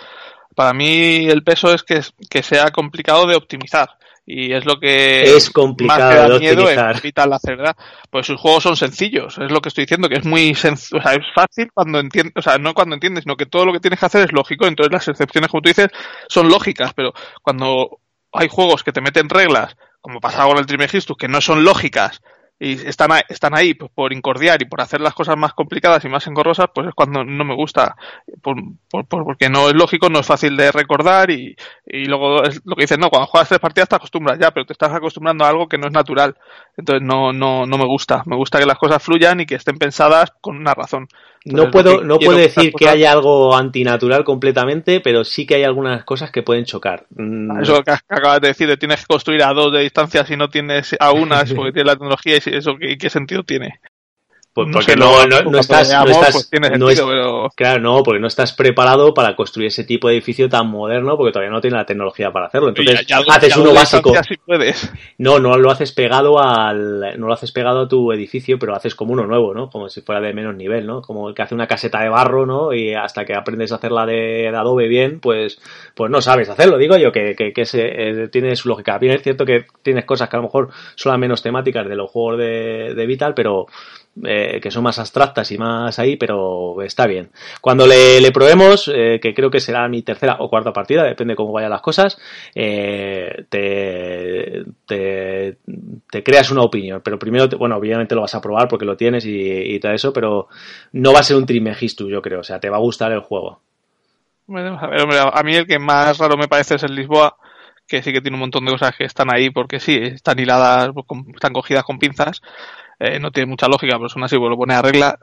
Para mí, el peso es que, que sea complicado de optimizar y es lo que es complicado más miedo evitar la cerda. Pues sus juegos son sencillos, es lo que estoy diciendo, que es muy sencillo, o sea, es fácil cuando entiendes, o sea, no cuando entiendes, sino que todo lo que tienes que hacer es lógico, entonces las excepciones, como tú dices, son lógicas, pero cuando hay juegos que te meten reglas, como pasaba con el Trimegistus, que no son lógicas, y están ahí, están ahí pues, por incordiar y por hacer las cosas más complicadas y más engorrosas, pues es cuando no me gusta, por, por, porque no es lógico, no es fácil de recordar y, y luego es lo que dices, no, cuando juegas tres partidas te acostumbras ya, pero te estás acostumbrando a algo que no es natural, entonces no, no, no me gusta, me gusta que las cosas fluyan y que estén pensadas con una razón no puedo, no puedo decir que haya algo antinatural completamente, pero sí que hay algunas cosas que pueden chocar. Mm. Eso que acabas de decir, tienes que construir a dos de distancia si no tienes a una, porque tienes la tecnología y eso, ¿qué, sentido tiene? Pues porque no, no, estás, claro, no, porque no estás preparado para construir ese tipo de edificio tan moderno, porque todavía no tienes la tecnología para hacerlo. Entonces haces uno básico. No, no lo haces pegado al, no lo haces pegado a tu edificio, pero haces como uno nuevo, ¿no? Como si fuera de menos nivel, ¿no? Como el que hace una caseta de barro, ¿no? Y hasta que aprendes a hacerla de, de adobe bien, pues, pues no sabes hacerlo. Digo yo que, que, que se, eh, tiene su lógica. Bien es cierto que tienes cosas que a lo mejor son las menos temáticas de los juegos de, de Vital, pero eh, que son más abstractas y más ahí, pero está bien. Cuando le, probemos, eh, que creo que será mi tercera o cuarta partida, depende de cómo vayan las cosas, eh, te, te, creas una opinión. Pero primero, bueno, obviamente lo vas a probar porque lo tienes y, y todo eso, pero no va a ser un trimegistu, yo creo. O sea, te va a gustar el juego. a, ver, a mí el que más raro me parece es el Lisboa que sí que tiene un montón de cosas que están ahí porque sí, están hiladas, están cogidas con pinzas, eh, no tiene mucha lógica, pero son así, pues lo pone a reglas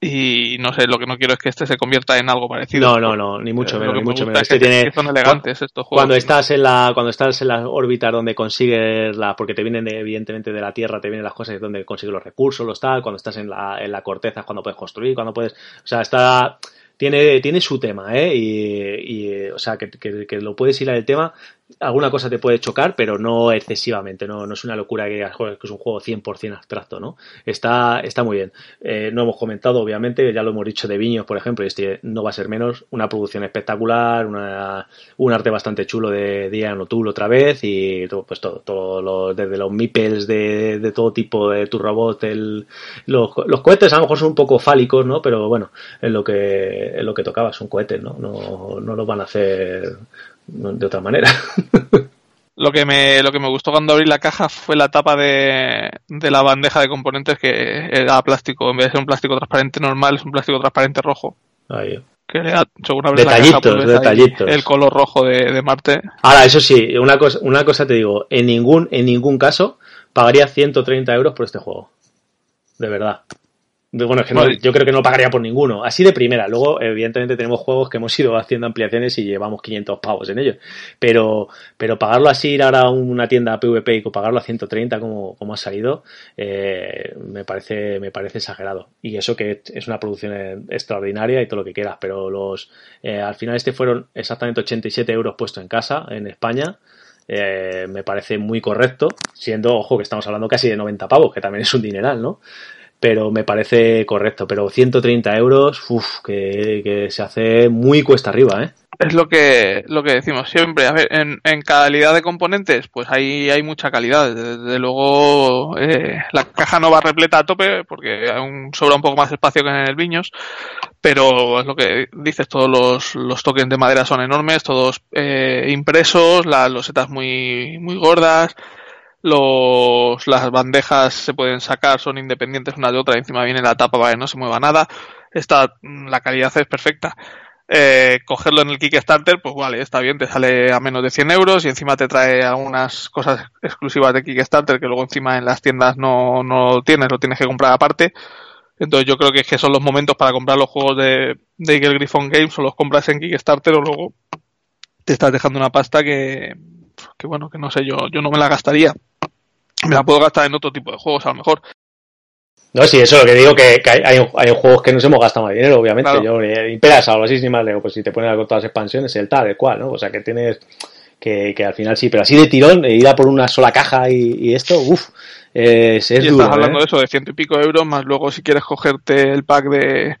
y no sé, lo que no quiero es que este se convierta en algo parecido. No, no, no, ni mucho menos, ni mucho menos. Este tiene, son elegantes estos juegos. Cuando estás en la, cuando estás en la órbita donde consigues la, porque te vienen evidentemente de la Tierra, te vienen las cosas donde consigues los recursos, los tal, cuando estás en la, en la corteza cuando puedes construir, cuando puedes, o sea, está, tiene, tiene su tema, ¿eh? Y, y o sea, que, que, que, lo puedes ir al tema, alguna cosa te puede chocar, pero no excesivamente, no, no es una locura que, que es un juego 100% abstracto, ¿no? Está, está muy bien. Eh, no hemos comentado, obviamente, ya lo hemos dicho de Viños, por ejemplo, y este no va a ser menos, una producción espectacular, una, un arte bastante chulo de Diana O'Toole otra vez, y todo, pues todo, todo lo, desde los meeples de, de, todo tipo de tu robot, el, los, los, cohetes a lo mejor son un poco fálicos, ¿no? Pero bueno, es lo que, es lo que tocaba, son cohetes, ¿no? No, no los van a hacer de otra manera. Lo que me, lo que me gustó cuando abrí la caja fue la tapa de, de la bandeja de componentes que era plástico. En vez de ser un plástico transparente normal, es un plástico transparente rojo. Ahí. Que le da, detallitos, caja, detallitos. El color rojo de, de, Marte. Ahora, eso sí, una cosa, una cosa te digo, en ningún, en ningún caso pagaría 130 euros por este juego. De verdad. Bueno, es que no, yo creo que no pagaría por ninguno. Así de primera. Luego, evidentemente, tenemos juegos que hemos ido haciendo ampliaciones y llevamos 500 pavos en ellos. Pero, pero pagarlo así, ir ahora a una tienda PvP y pagarlo a 130 como, como ha salido, eh, me parece, me parece exagerado. Y eso que es una producción extraordinaria y todo lo que quieras. Pero los, eh, al final este fueron exactamente 87 euros puestos en casa, en España. Eh, me parece muy correcto, siendo, ojo, que estamos hablando casi de 90 pavos, que también es un dineral, ¿no? Pero me parece correcto. Pero 130 euros, uff, que, que, se hace muy cuesta arriba, ¿eh? Es lo que, lo que decimos siempre. A ver, en, en calidad de componentes, pues ahí hay mucha calidad. Desde luego, eh, la caja no va repleta a tope porque aún sobra un poco más espacio que en el Viños. Pero es lo que dices, todos los, los tokens de madera son enormes, todos eh, impresos, las losetas muy, muy gordas los, las bandejas se pueden sacar, son independientes una de otra, encima viene la tapa para que no se mueva nada. Está, la calidad es perfecta. Eh, cogerlo en el Kickstarter, pues vale, está bien, te sale a menos de 100 euros y encima te trae algunas cosas exclusivas de Kickstarter que luego encima en las tiendas no, no tienes, lo tienes que comprar aparte. Entonces yo creo que, es que son los momentos para comprar los juegos de, de Eagle Griffon Games o los compras en Kickstarter o luego te estás dejando una pasta que, que bueno, que no sé, yo, yo no me la gastaría me la puedo gastar en otro tipo de juegos a lo mejor. No, sí, eso lo que digo, que, que hay, hay, juegos que nos hemos gastado más dinero, obviamente. Claro. Yo, eh, Imperas, algo así, sin más, leo, pues si te pones con todas las expansiones, el tal, el cual, ¿no? O sea, que tienes, que, que al final sí, pero así de tirón, ir a por una sola caja y, y esto, uff, es, es y duro. estás hablando ¿eh? de eso, de ciento y pico euros, más luego si quieres cogerte el pack de,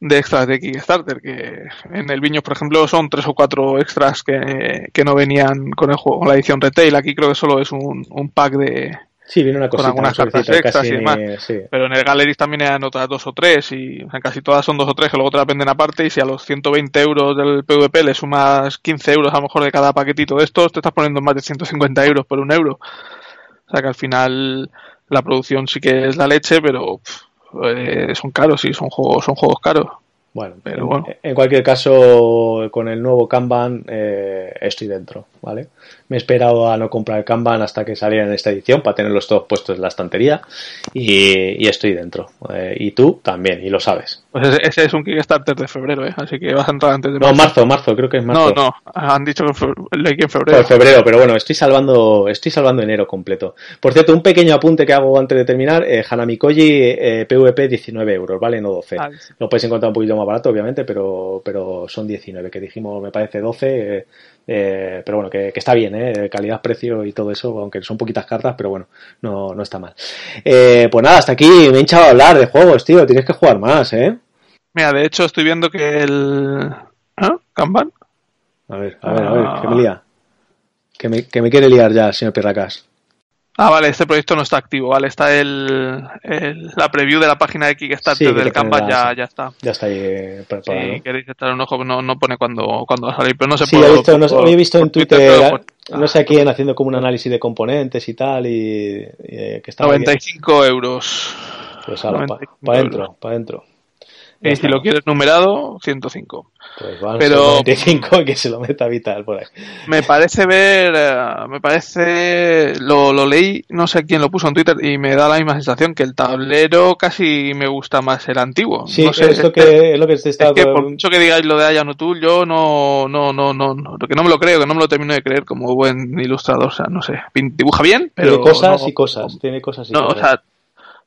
de extras de Kickstarter, que en el Viños, por ejemplo, son tres o cuatro extras que, que no venían con el juego, con la edición retail. Aquí creo que solo es un, un pack de, Sí, viene una cosita, con algunas una cartas extras y demás. ni- sí. Pero en el Galleries también eran otras dos o tres y o sea, casi todas son dos o tres que luego te las venden aparte y si a los 120 euros del PvP le sumas 15 euros a lo mejor de cada paquetito de estos, te estás poniendo más de 150 euros por un euro. O sea que al final la producción sí que es la leche, pero pff, eh, son caros, sí, son juegos, son juegos caros. Bueno, Pero en, bueno. en cualquier caso, con el nuevo Kanban eh, estoy dentro, ¿vale? Me he esperado a no comprar el Kanban hasta que saliera en esta edición para tenerlos todos puestos en la estantería y, y estoy dentro. Eh, y tú también, y lo sabes. Pues ese, ese es un Kickstarter de febrero, ¿eh? así que vas a entrar antes de No, marzo, marzo, creo que es marzo. No, no, han dicho que en febrero, leí que en Por febrero. febrero, pero bueno, estoy salvando, estoy salvando enero completo. Por cierto, un pequeño apunte que hago antes de terminar, eh, Hanami Koji, eh, PvP 19 euros, ¿vale? No 12. Ah, Lo puedes encontrar un poquito más barato, obviamente, pero, pero son 19, que dijimos, me parece 12, eh, eh, pero bueno, que, que está bien, ¿eh? Calidad, precio y todo eso, aunque son poquitas cartas, pero bueno, no, no está mal. Eh, pues nada, hasta aquí me he hinchado a hablar de juegos, tío, tienes que jugar más, ¿eh? Mira, de hecho estoy viendo que el... ¿Ah? ¿Kanban? A ver, a ver, a ver, que me lía. Que me, que me quiere liar ya, señor Pirracas. Ah, vale, este proyecto no está activo, vale, está el, el- la preview de la página de Kickstarter Sí, del la- ya, ya está. Ya está ahí preparado. Si ¿no? queréis echar un ojo, no, no pone cuándo, cuándo va a salir, pero no se Sí, puede. he visto, no por- hoy he visto en por Twitter, pero por- no sé a quién haciendo como un análisis de componentes y tal, y, y, eh, que ahí. 95 euros. Pues para 95 adentro, para adentro. Y si lo quieres numerado, 105. Pues van Pero- 95 que se lo meta Vital por ahí. Me parece ver, eh, me parece, lo, lo leí, no sé quién lo puso en Twitter y me da la misma sensación que el tablero casi me gusta más el antiguo. Sí, no sé, es lo que es lo que te es que por mucho que digáis lo de Aya Nutul, yo no, no, no, no, no, que no me lo creo, que no me lo termino de creer como buen ilustrador, o sea, no sé, dibuja bien, pero tiene cosas no- y cosas, tiene cosas y No, o cosas. sea,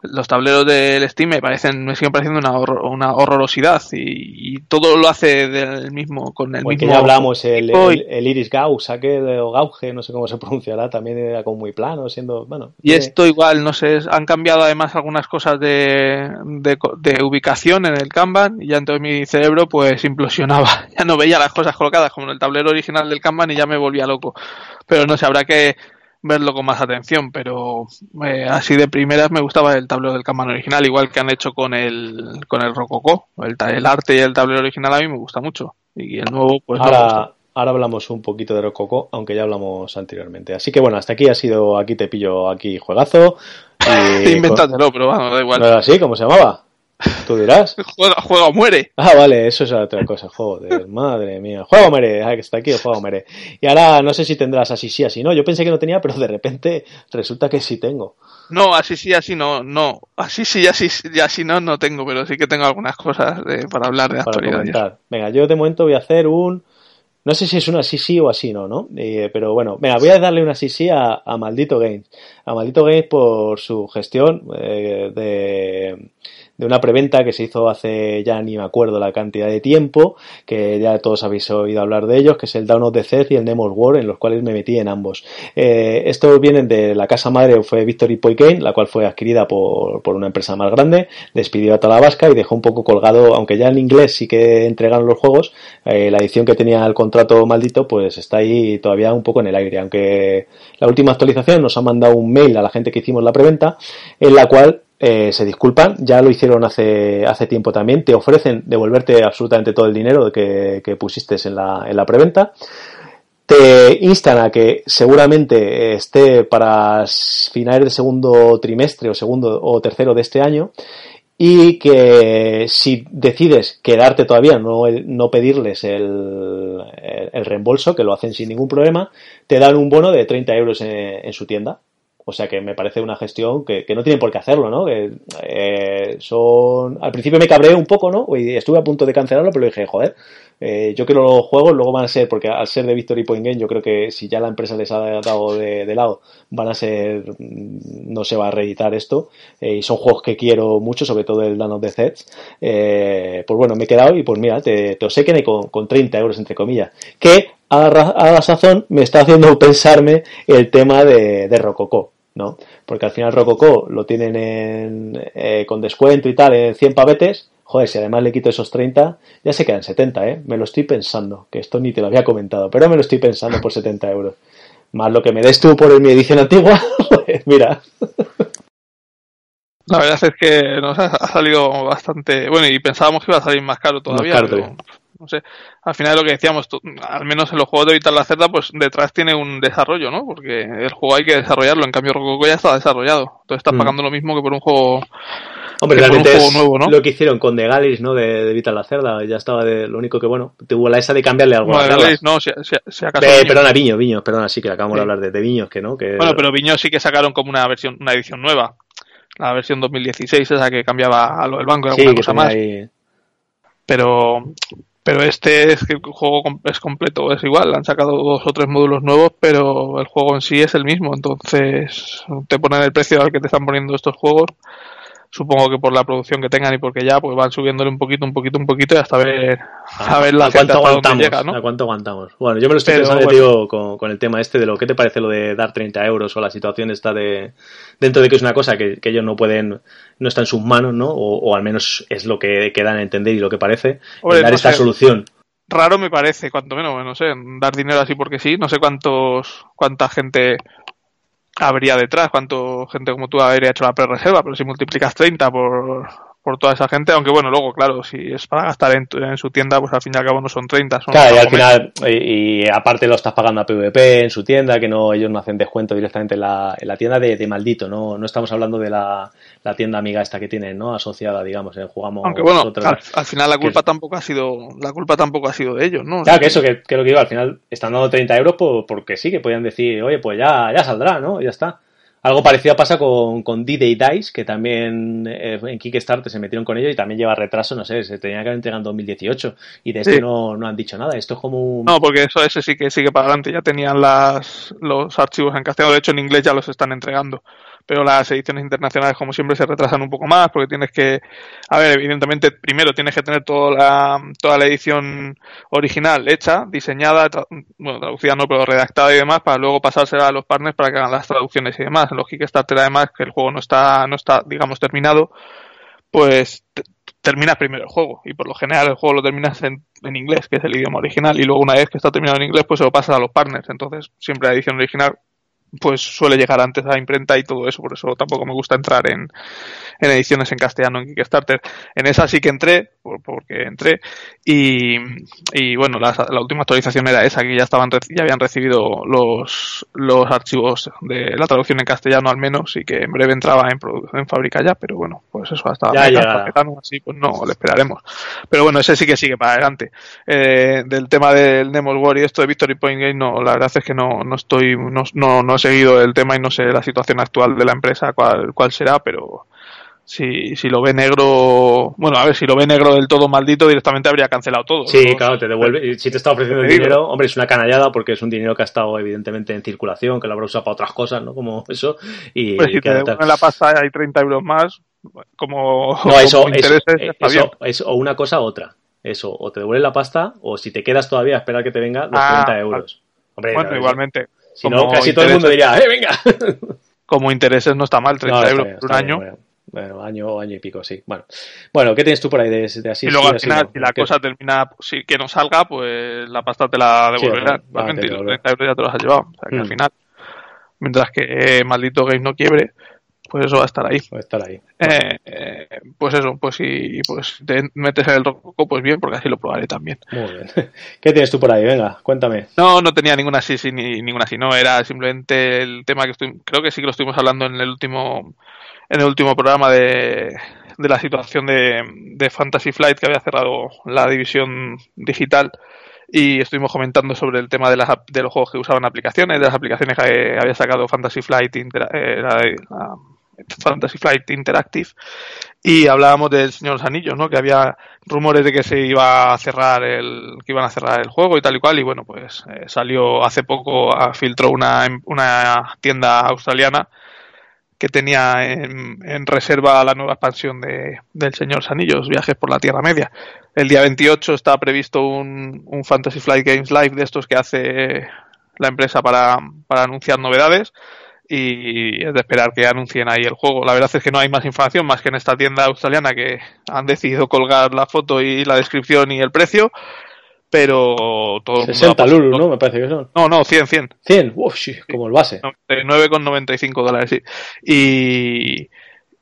los tableros del Steam me parecen, me siguen pareciendo una, horror- una horrorosidad y, y todo lo hace del mismo, con el Como el que mismo. ya hablamos, el, el, el Iris Gauss, o Gauge, no sé cómo se pronunciará, también era como muy plano, siendo, bueno. Y esto igual, no sé, han cambiado además algunas cosas de, de, de ubicación en el Kanban y ya entonces mi cerebro pues implosionaba. Ya no veía las cosas colocadas como en el tablero original del Kanban y ya me volvía loco. Pero no sé, habrá que verlo con más atención, pero eh, así de primeras me gustaba el tablero del Kanban original, igual que han hecho con el, con el Rococó. El, arte y el tablero original a mí me gusta mucho. Y el nuevo pues no me gusta. ahora, ahora hablamos un poquito de Rococo, aunque ya hablamos anteriormente. Así que bueno, hasta aquí ha sido, aquí te pillo, aquí juegazo. Y Inventátelo, pero bueno, da ¿No igual. era así? ¿Cómo se llamaba? Tú dirás. Juega, juega o muere. Ah, vale, eso es otra cosa, joder, madre mía. Juego mere, ah, que está aquí el juego mere. Y ahora no sé si tendrás así sí, así no. Yo pensé que no tenía, pero de repente resulta que sí tengo. No, así sí, así no, no. Así sí, así, y así no, no tengo, pero sí que tengo algunas cosas de- para hablar de para actualidad. comentar. Venga, yo de momento voy a hacer un. No sé si es un así sí o así no, ¿no? Eh, pero bueno, venga, voy a darle un así sí a, a Maldito Games. A Maldito Games por su gestión eh, de, de una preventa que se hizo hace ya ni me acuerdo la cantidad de tiempo, que ya todos habéis oído hablar de ellos, que es el Down of the y el Nemo's War, en los cuales me metí en ambos. Eh, estos vienen de la casa madre, fue Victory Point Game, la cual fue adquirida por, por una empresa más grande, despidió a toda la vasca y dejó un poco colgado, aunque ya en inglés sí que entregaron los juegos, eh, la edición que tenía el contrato maldito, pues está ahí todavía un poco en el aire, aunque la última actualización nos ha mandado un mail a la gente que hicimos la preventa, en la cual eh, se disculpan, ya lo hicieron hace, hace tiempo también, te ofrecen devolverte absolutamente todo el dinero que, que pusiste en la, en la preventa, te instan a que seguramente esté para finales del segundo trimestre o segundo o tercero de este año y que si decides quedarte todavía, no, no pedirles el, el, reembolso, que lo hacen sin ningún problema, te dan un bono de 30 euros en su tienda. O sea que me parece una gestión que, no tienen por qué hacerlo, ¿no? Eh, son. Al principio me cabreé un poco, ¿no? Y estuve a punto de cancelarlo, pero dije, joder, eh, yo quiero los juegos, luego van a ser, porque al ser de Victory Point Game, yo creo que si ya la empresa les ha dado de, lado, van a ser. No se va a reeditar esto. Eh, y son juegos que quiero mucho, sobre todo el Land of the Sets. Eh, pues bueno, me he quedado y pues mira, te, te obsequian con, con 30 euros, entre comillas. Que a la, sazón me está haciendo pensarme el tema de, de. ¿No? Porque al final Rococó lo tienen en, eh, con descuento y tal en 100 pavetes. Joder, si además le quito esos 30, ya se quedan 70, ¿eh? Me lo estoy pensando, que esto ni te lo había comentado, pero me lo estoy pensando por 70 euros. Más lo que me des tú por mi edición antigua, pues mira. La verdad es que nos ha, salido bastante. Bueno, y pensábamos que iba a salir más caro todavía. Más caro pero, no sé. Al final lo que decíamos, tú, al menos en los juegos de Vital la Cerda, pues detrás tiene un desarrollo, ¿no? Porque el juego hay que desarrollarlo. En cambio, Rococo ya está desarrollado. Entonces estás mm. pagando lo mismo que por un juego. Hombre, realmente es nuevo, ¿no? lo que hicieron con The Galleys, ¿no? De, de Vital la Cerda. Ya estaba de. Lo único que, bueno, tuvo la esa de cambiarle algo. Bueno, Galleys, no, si, si, si acaso. Perdona, Viños, Viños, perdona, sí que acabamos sí. de hablar de, de, Viños, que no. Que... Bueno, pero Viños sí que sacaron como una versión, una edición nueva la versión 2016, esa que cambiaba a lo del banco y alguna sí, cosa más. Ahí... Pero, pero este es que el juego es completo, es igual, han sacado dos o tres módulos nuevos, pero el juego en sí es el mismo, entonces te ponen el precio al que te están poniendo estos juegos. Supongo que por la producción que tengan y porque ya pues van subiéndole un poquito, un poquito, un poquito y hasta ver a, ver la ¿A cuánto aguantamos, llega, ¿no? ¿A cuánto aguantamos? Bueno, yo me lo estoy Pero, pensando, bueno. tío, con, con, el tema este de lo que te parece lo de dar 30 euros o la situación está de dentro de que es una cosa que, que ellos no pueden, no está en sus manos, ¿no? O, o, al menos es lo que, que dan a entender y lo que parece, dar no esta sé. solución raro me parece, cuanto menos, no sé, dar dinero así porque sí, no sé cuántos, cuánta gente habría detrás, cuánto gente como tú habría hecho la pre-reserva, pero si multiplicas 30 por, por toda esa gente, aunque bueno, luego, claro, si es para gastar en, en su tienda, pues al fin y al cabo no son 30. Son claro, y al final, y, y, aparte lo estás pagando a PvP en su tienda, que no ellos no hacen descuento directamente en la, en la tienda de, de, maldito, no, no estamos hablando de la, la tienda amiga esta que tienen, ¿no? Asociada, digamos, en jugamos. Aunque bueno, al, final la culpa tampoco ha sido, la culpa tampoco ha sido de ellos, ¿no? Claro, que eso, que, que, lo que digo, al final están dando 30 euros porque sí, que podían decir, oye, pues ya, ya saldrá, ¿no? Ya está. Algo parecido pasa con, con D-Day Dice, que también eh, en Kickstarter se metieron con ello y también lleva retraso, no sé, se tenía que haber entregado en 2018 y de este no, no han dicho nada. Esto es como un... No, porque eso ese sí que sigue para adelante, ya tenían las, los archivos en castellano, de hecho en inglés ya los están entregando pero las ediciones internacionales como siempre se retrasan un poco más porque tienes que, a ver, evidentemente primero tienes que tener toda la, toda la edición original hecha, diseñada, bueno, traducida no, pero redactada y demás para luego pasársela a los partners para que hagan las traducciones y demás. En los además que el juego no está, no está, digamos, terminado, pues terminas primero el juego y por lo general el juego lo terminas en, en, inglés, que es el idioma original, y luego una vez que está terminado en inglés, pues se lo pasas a los partners. Entonces, siempre la edición original pues suele llegar antes a la imprenta y todo eso, por eso tampoco me gusta entrar en, en ediciones en castellano en Kickstarter. En esa sí que entré, porque entré, y, y bueno, la, la, última actualización era esa, que ya estaban ya habían recibido los, los archivos de la traducción en castellano al menos, y que en breve entraba en, en fábrica ya, pero bueno, pues eso hasta, ya, así pues no, le esperaremos. Pero bueno, ese sí que sigue para adelante. Eh, del tema del Nemo War y esto de Victory Point Game, no, la verdad es que no, no estoy, no, no, no seguido el tema y no sé la situación actual de la empresa cuál, cuál será, pero si, si lo ve negro, bueno, a ver, si lo ve negro del todo maldito, directamente habría cancelado todo. Sí, claro, te devuelve. Si te está ofreciendo el dinero, hombre, es una canallada porque es un dinero que ha estado evidentemente en circulación, que lo habrá usado para otras cosas, ¿no? Como eso. Y, pues si te devuelven la pasta hay 30 euros más, como, no, eso, como eso, eso, eso, o una cosa u otra. Eso, o te devuelven la pasta, o si te quedas todavía a esperar que te venga, los ah, 30 euros. Hombre, bueno, igualmente. Si no, casi todo el mundo diría, ¡eh, venga! como intereses no está mal, 30 euros por un año. Bueno, año, año y pico, sí. Bueno, bueno ¿qué tienes tú por ahí de, de así? Y luego al final, si la cosa termina, si que no salga, pues la pasta te la devolverán. Sí, y los 30 euros ya te los has llevado. O sea que al mm. final, mientras que eh, maldito game no quiebre, pues eso va a estar ahí. Va a estar ahí. Eh, eh, pues eso, pues si pues te metes en el rococo, pues bien, porque así lo probaré también. Muy bien. ¿Qué tienes tú por ahí? Venga, cuéntame. No, no tenía ninguna así, sí, ni ninguna así, no, era simplemente el tema que estoy, creo que sí que lo estuvimos hablando en el último en el último programa de, de la situación de, de Fantasy Flight que había cerrado la división digital y estuvimos comentando sobre el tema de, las, de los juegos que usaban aplicaciones, de las aplicaciones que había sacado Fantasy Flight, eh, la, la Fantasy Flight Interactive y hablábamos del Señor de los Anillos, ¿no? Que había rumores de que se iba a cerrar el, que iban a cerrar el juego y tal y cual y bueno, pues eh, salió hace poco, filtró una, una tienda australiana que tenía en, reserva la nueva expansión de, del Señor Anillos, Viajes por la Tierra Media. El día 28 está previsto un, un Fantasy Flight Games Live de estos que hace la empresa para, para anunciar novedades y es de esperar que anuncien ahí el juego. La verdad es que no hay más información más que en esta tienda australiana que han decidido colgar la foto y la descripción y el precio pero todo 60 Lulu, ¿no? Me parece que son. No, no, 100, 100. 100, Uf, sí, como el base. 9,95 dólares, sí. Y,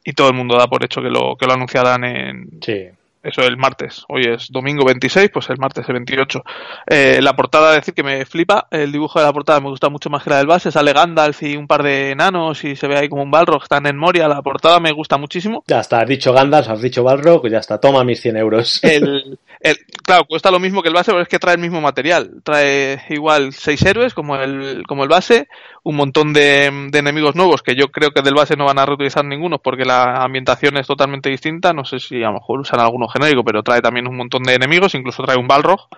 y todo el mundo da por hecho que lo, que lo anunciarán en, sí eso el martes. Hoy es domingo 26, pues el martes el 28. Eh, la portada, decir que me flipa. El dibujo de la portada me gusta mucho más que la del base. Sale Gandalf y un par de enanos y se ve ahí como un Balrog. Están en Moria. La portada me gusta muchísimo. Ya está, has dicho Gandalf, has dicho Balrog, ya está. Toma mis 100 euros. El, el, claro, cuesta lo mismo que el base, pero es que trae el mismo material. Trae igual seis héroes como el, como el base, un montón de, enemigos nuevos que yo creo que del base no van a reutilizar ninguno porque la ambientación es totalmente distinta. No sé si a lo mejor usan algunos genérico, pero trae también un montón de enemigos, incluso trae un Balrog.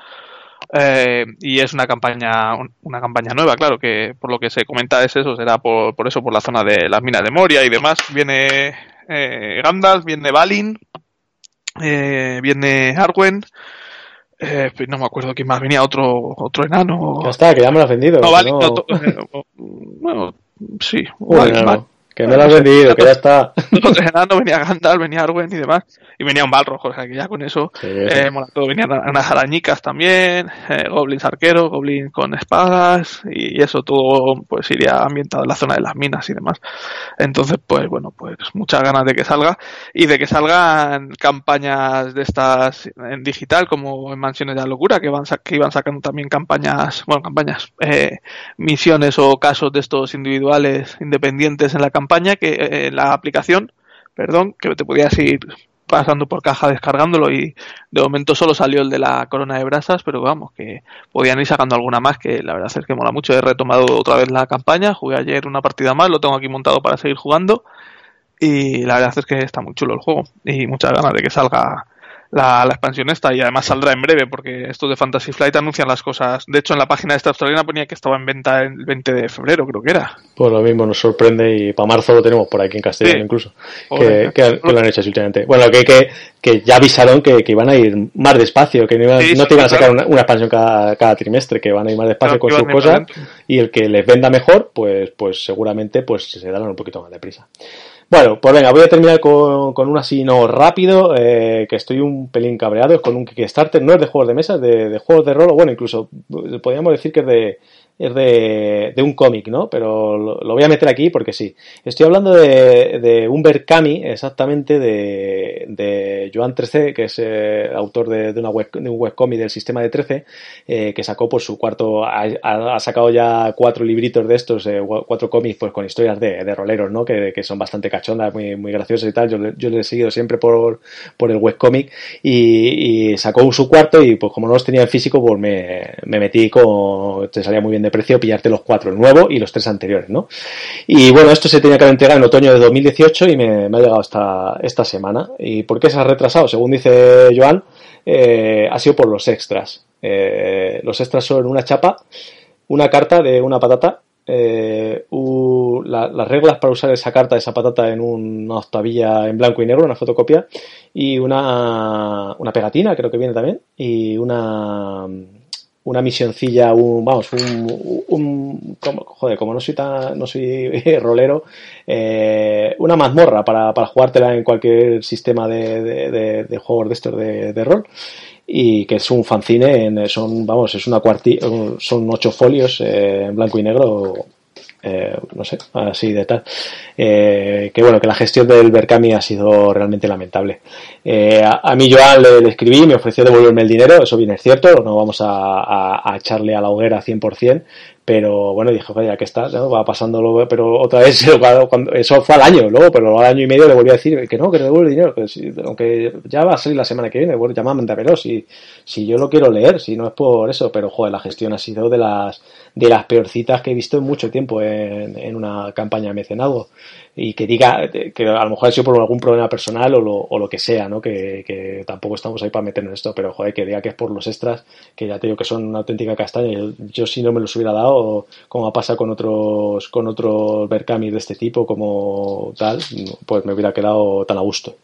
Eh, y es una campaña una campaña nueva, claro, que por lo que se comenta es eso, será por, por eso, por la zona de las minas de Moria y demás. Viene eh, Gandalf, viene Balin, eh, viene Arwen, eh, no me acuerdo quién más venía, otro otro enano. Ya está, que ya me lo has vendido. No, Balin, no... No, bueno, sí, bueno, que me lo has vendido, que ya está. No venía Gandalf, venía Arwen y demás. Y venía un Balrog, o sea que ya con eso sí. eh, mola todo. Venían unas arañicas también, eh, goblins arqueros, goblins con espadas, y eso todo pues iría ambientado en la zona de las minas y demás. Entonces, pues bueno, pues muchas ganas de que salga y de que salgan campañas de estas en digital, como en Mansiones de la Locura, que, van que iban sacando también campañas, bueno, campañas, eh, misiones o casos de estos individuales independientes en la campaña, que eh, la aplicación perdón, que te podías ir pasando por caja descargándolo y de momento solo salió el de la corona de brasas, pero vamos, que podían ir sacando alguna más, que la verdad es que mola mucho. He retomado otra vez la campaña, jugué ayer una partida más, lo tengo aquí montado para seguir jugando y la verdad es que está muy chulo el juego y muchas ganas de que salga la, expansión esta y además saldrá en breve porque estos de Fantasy Flight anuncian las cosas. De hecho, en la página de esta australiana ponía que estaba en venta el 20 de febrero, creo que era. Pues lo mismo nos sorprende y para marzo lo tenemos por aquí en castellano incluso, que, lo han hecho últimamente. Bueno, que, que, que ya avisaron que, que, iban a ir más despacio, que no, te iban a sacar una, expansión cada, cada, trimestre, que van a ir más despacio con sus cosas y el que les venda mejor, pues, pues seguramente pues se darán un poquito más de prisa. Bueno, pues venga, voy a terminar con, con un así no rápido, eh, que estoy un pelín cabreado, es con un Kickstarter, no es de juegos de mesa, de, de juegos de rol, o bueno, incluso podríamos decir que es de, es de, de un cómic, ¿no? Pero lo, voy a meter aquí porque sí. Estoy hablando de, de Umber Kami, exactamente, de, de Joan 13, que es eh, autor de, de, una web, de un webcómic del sistema de 13, eh, que sacó por su cuarto, ha, sacado ya cuatro libritos de estos, eh, cuatro cómics pues con historias de, de roleros, ¿no? Que, que, son bastante cachondas, muy, muy graciosas y tal. Yo, yo le he seguido siempre por, por el webcómic y, y sacó su cuarto y pues como no los tenía en físico, pues me, me metí con, te salía muy bien de precio pillarte los cuatro, el nuevo y los tres anteriores, ¿no? Y bueno, esto se tenía que haber entregado en otoño de 2018 y me, ha llegado esta, esta semana. ¿Y por qué se ha retrasado? Según dice Joan, eh, ha sido por los extras. Eh, los extras son una chapa, una carta de una patata, eh, las reglas para usar esa carta, esa patata en una octavilla en blanco y negro, una fotocopia, y una, una pegatina, creo que viene también, y una una misioncilla, un, vamos, un, un como, joder, como no soy tan, no soy rolero, eh, una mazmorra para, para jugártela en cualquier sistema de, de, de, juegos de estos de, de, rol. Y que es un fanzine, en, son, vamos, es una cuartilla, son ocho folios eh, en blanco y negro eh, no sé, así de tal. Eh, que bueno, que la gestión del Berkami ha sido realmente lamentable. Eh, a, mí Joan le, escribí, me ofreció devolverme el dinero, eso bien es cierto, no vamos a, a echarle a la hoguera 100%, pero bueno, dije, ya que está, ¿no? va pasándolo, pero otra vez, cuando, eso fue al año, luego, pero al año y medio le volví a decir que no, que le devuelve el dinero, que si, aunque ya va a salir la semana que viene, bueno, ya mándamelo, si, si yo lo quiero leer, si no es por eso, pero joder, la gestión ha sido de las, de las peorcitas que he visto en mucho tiempo en, en una campaña de mecenazgo y que diga que a lo mejor ha sido por algún problema personal o lo, o lo que sea, ¿no? Que, que, tampoco estamos ahí para meternos en esto, pero joder, que diga que es por los extras, que ya te digo que son una auténtica castaña. Yo, yo si no me los hubiera dado, como pasa con otros, con otros Berkami de este tipo, como tal, pues me hubiera quedado tan a gusto.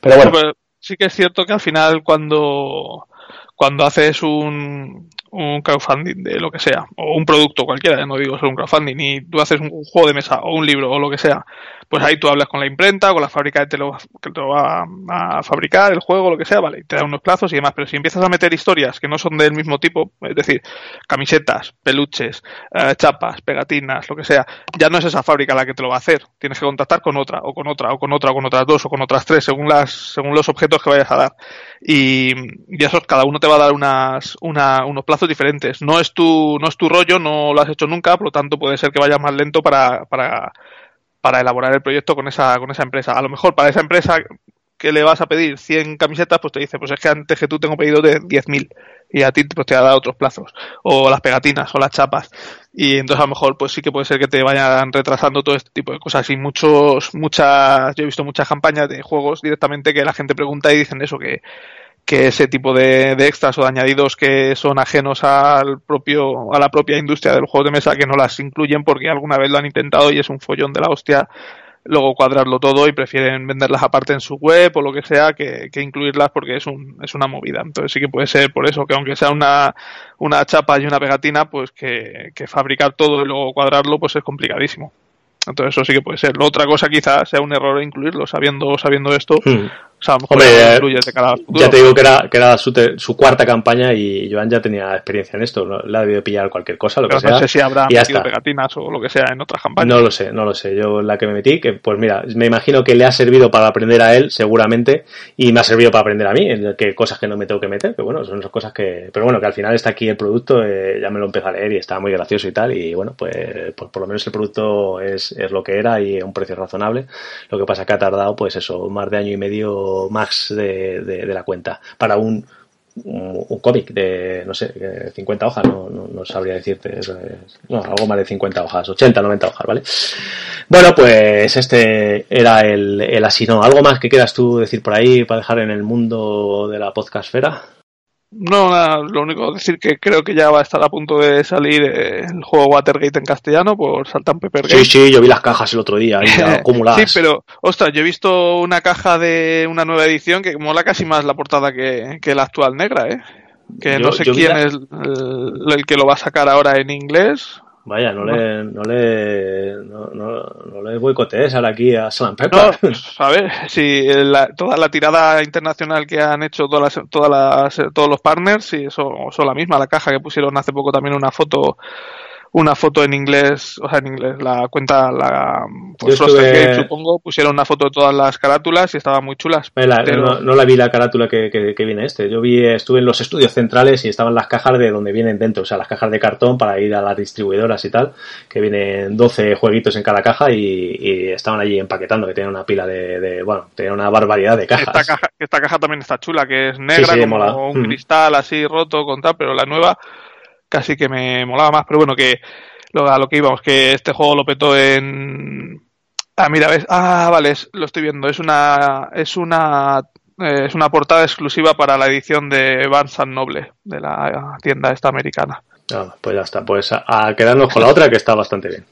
Pero bueno. Pues sí que es cierto que al final cuando, cuando haces un, un crowdfunding de lo que sea, o un producto cualquiera, no digo solo un crowdfunding, y tú haces un, juego de mesa o un libro o lo que sea, pues ahí tú hablas con la imprenta, con la fábrica que te lo, que te lo va a fabricar, el juego, lo que sea, vale, y te da unos plazos y demás, pero si empiezas a meter historias que no son del mismo tipo, es decir, camisetas, peluches, eh, chapas, pegatinas, lo que sea, ya no es esa fábrica la que te lo va a hacer, tienes que contactar con otra, o con otra, o con otra, con otras dos, o con otras tres, según las, según los objetos que vayas a dar. Y, y eso, cada uno te va a dar unas, una, unos plazos diferentes. No es tu, no es tu rollo, no lo has hecho nunca, por lo tanto puede ser que vaya más lento para, para, para elaborar el proyecto con esa, con esa empresa. A lo mejor para esa empresa que le vas a pedir 100 camisetas, pues te dice, pues es que antes que tú tengo pedido de 10.000 y a ti pues te ha dado otros plazos, o las pegatinas o las chapas. Y entonces a lo mejor pues sí que puede ser que te vayan retrasando todo este tipo de cosas. Y muchos, muchas, yo he visto muchas campañas de juegos directamente que la gente pregunta y dicen eso, que que ese tipo de, de, extras o de añadidos que son ajenos al propio, a la propia industria del juego de mesa que no las incluyen porque alguna vez lo han intentado y es un follón de la hostia luego cuadrarlo todo y prefieren venderlas aparte en su web o lo que sea que, incluirlas porque es un, es una movida. Entonces sí que puede ser por eso, que aunque sea una, una chapa y una pegatina, pues que, fabricar todo y luego cuadrarlo pues es complicadísimo. Entonces eso sí que puede ser. La otra cosa quizás sea un error incluirlo sabiendo, sabiendo esto. Hmm sea, a lo mejor Hombre, eh, de cara. Ya te digo que era, que era su, te- su cuarta campaña y Joan ya tenía experiencia en esto. ¿no? Le ha debido pillar cualquier cosa, lo Pero que sea. no sé si habrá y metido pegatinas o lo que sea en otras campañas. No lo sé, no lo sé. Yo la que me metí, que pues mira, me imagino que le ha servido para aprender a él, seguramente, y me ha servido para aprender a mí, en que cosas que no me tengo que meter, que bueno, son cosas que. Pero bueno, que al final está aquí el producto, eh, ya me lo empecé a leer y está muy gracioso y tal, y bueno, pues, pues por lo menos el producto es, es lo que era y a un precio razonable. Lo que pasa que ha tardado, pues eso, más de año y medio max de, de, la cuenta para un un, cómic de, no sé, de 50 hojas, no, no, sabría decirte, algo más de 50 hojas, 80, 90 hojas, ¿vale? Bueno, pues este era el, el así, ¿no? ¿Algo más que quieras tú decir por ahí para dejar en el mundo de la podcastfera? No, nada, lo único decir que creo que ya va a estar a punto de salir eh, el juego Watergate en castellano por Saltan Peppergate. Sí, sí, yo vi las cajas el otro día, acumuladas. Sí, pero, ostras, yo he visto una caja de una nueva edición que mola casi más la portada que, que la actual negra, ¿eh? Que Yo- no sé quién la- es el, el que lo va a sacar ahora en inglés. Vaya, no le, no le, no, no, no le boicotees ahora aquí a Slam No, Pepper. a ver, si la- toda la tirada internacional que han hecho todas las, todas las, todos los partners, sí, eso son la misma. La caja que pusieron hace poco también una foto, una foto en inglés, o sea, en inglés, la cuenta, la, pues estuve- Gate, supongo, pusieron una foto de todas las carátulas y estaban muy chulas. La- pero- no, no la vi la carátula que, que- que viene este. Yo vi, estuve en los estudios centrales y estaban las cajas de donde vienen dentro, o sea, las cajas de cartón para ir a las distribuidoras y tal, que vienen 12 jueguitos en cada caja y, y estaban allí empaquetando, que tenían una pila de, de- bueno, tenían una barbaridad de cajas. Esta caja, esta caja también está chula, que es negra, sí, como mola. un Mm. cristal así roto con tal, pero la nueva casi que me molaba más. Pero bueno, que lo, a lo que íbamos, que este juego lo petó en. Ah, mira, ves. Ah, vale, es- lo estoy viendo. Es una. Es una. eh, es una portada exclusiva para la edición de Barnes Noble, de la tienda esta americana. Ah, pues ya está, pues a, a quedarnos con la otra que está bastante bien.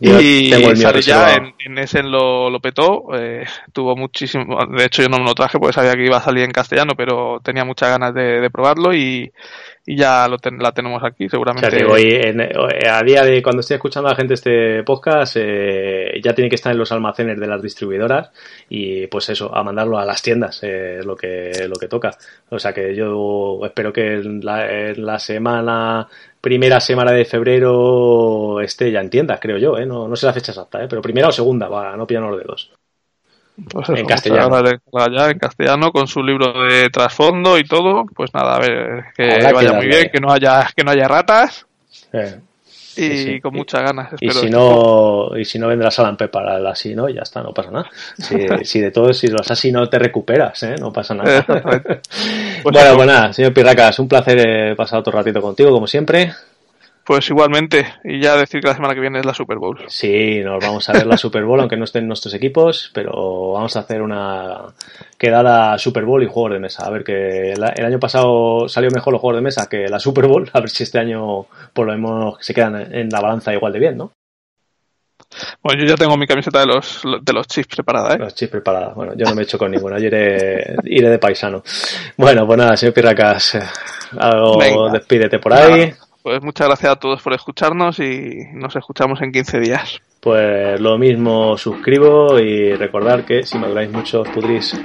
Yo y reservado. en, en Essen lo, lo petó, eh, tuvo muchísimo, de hecho yo no me lo traje porque sabía que iba a salir en castellano, pero tenía muchas ganas de, de probarlo y, y ya lo ten- la tenemos aquí, O seguramente. sea, digo, y en- eh, a día de cuando estoy escuchando a la gente este podcast, eh, ya tiene que estar en los almacenes de las distribuidoras y pues eso, a mandarlo a las tiendas, eh, es lo que, lo que toca. O sea que yo espero que en la, en la semana, primera semana de febrero esté ya en tiendas, creo yo, ¿eh? no, no sé la fecha exacta, ¿eh? pero primera o segunda, va, no pillan los dedos. Pues eso, en castellano. ya en castellano con su libro de trasfondo y todo, pues nada, a ver, que vaya muy bien, que no haya, que no haya ratas Eh, y Sí, con muchas ganas. Y espero si este no, y si no vendrá Salam para el así, ¿no? Ya está, no pasa nada. Si, si de todo, si los así no te recuperas, ¿eh? No pasa nada. Pues bueno, eso. pues nada, señor Pirracas, un placer eh, pasar otro ratito contigo, como siempre. Pues igualmente, y ya decir que la semana que viene es la Super Bowl. Sí, nos vamos a ver la Super Bowl, aunque no estén nuestros equipos, pero vamos a hacer una quedada Super Bowl y juegos de mesa. A ver que el, año pasado salió mejor los juegos de mesa que la Super Bowl, a ver si este año por lo menos se quedan en la balanza igual de bien, ¿no? Bueno, yo ya tengo mi camiseta de los, de los chips preparada, ¿eh? Los chips preparadas. Bueno, yo no me he hecho con ninguna, yo iré, iré de paisano. Bueno, pues nada, señor Pirracas, eh, algo Venga. despídete por ahí. Nada, Pues muchas gracias a todos por escucharnos y nos escuchamos en 15 días. Pues lo mismo suscribo y recordar que si maduráis mucho os.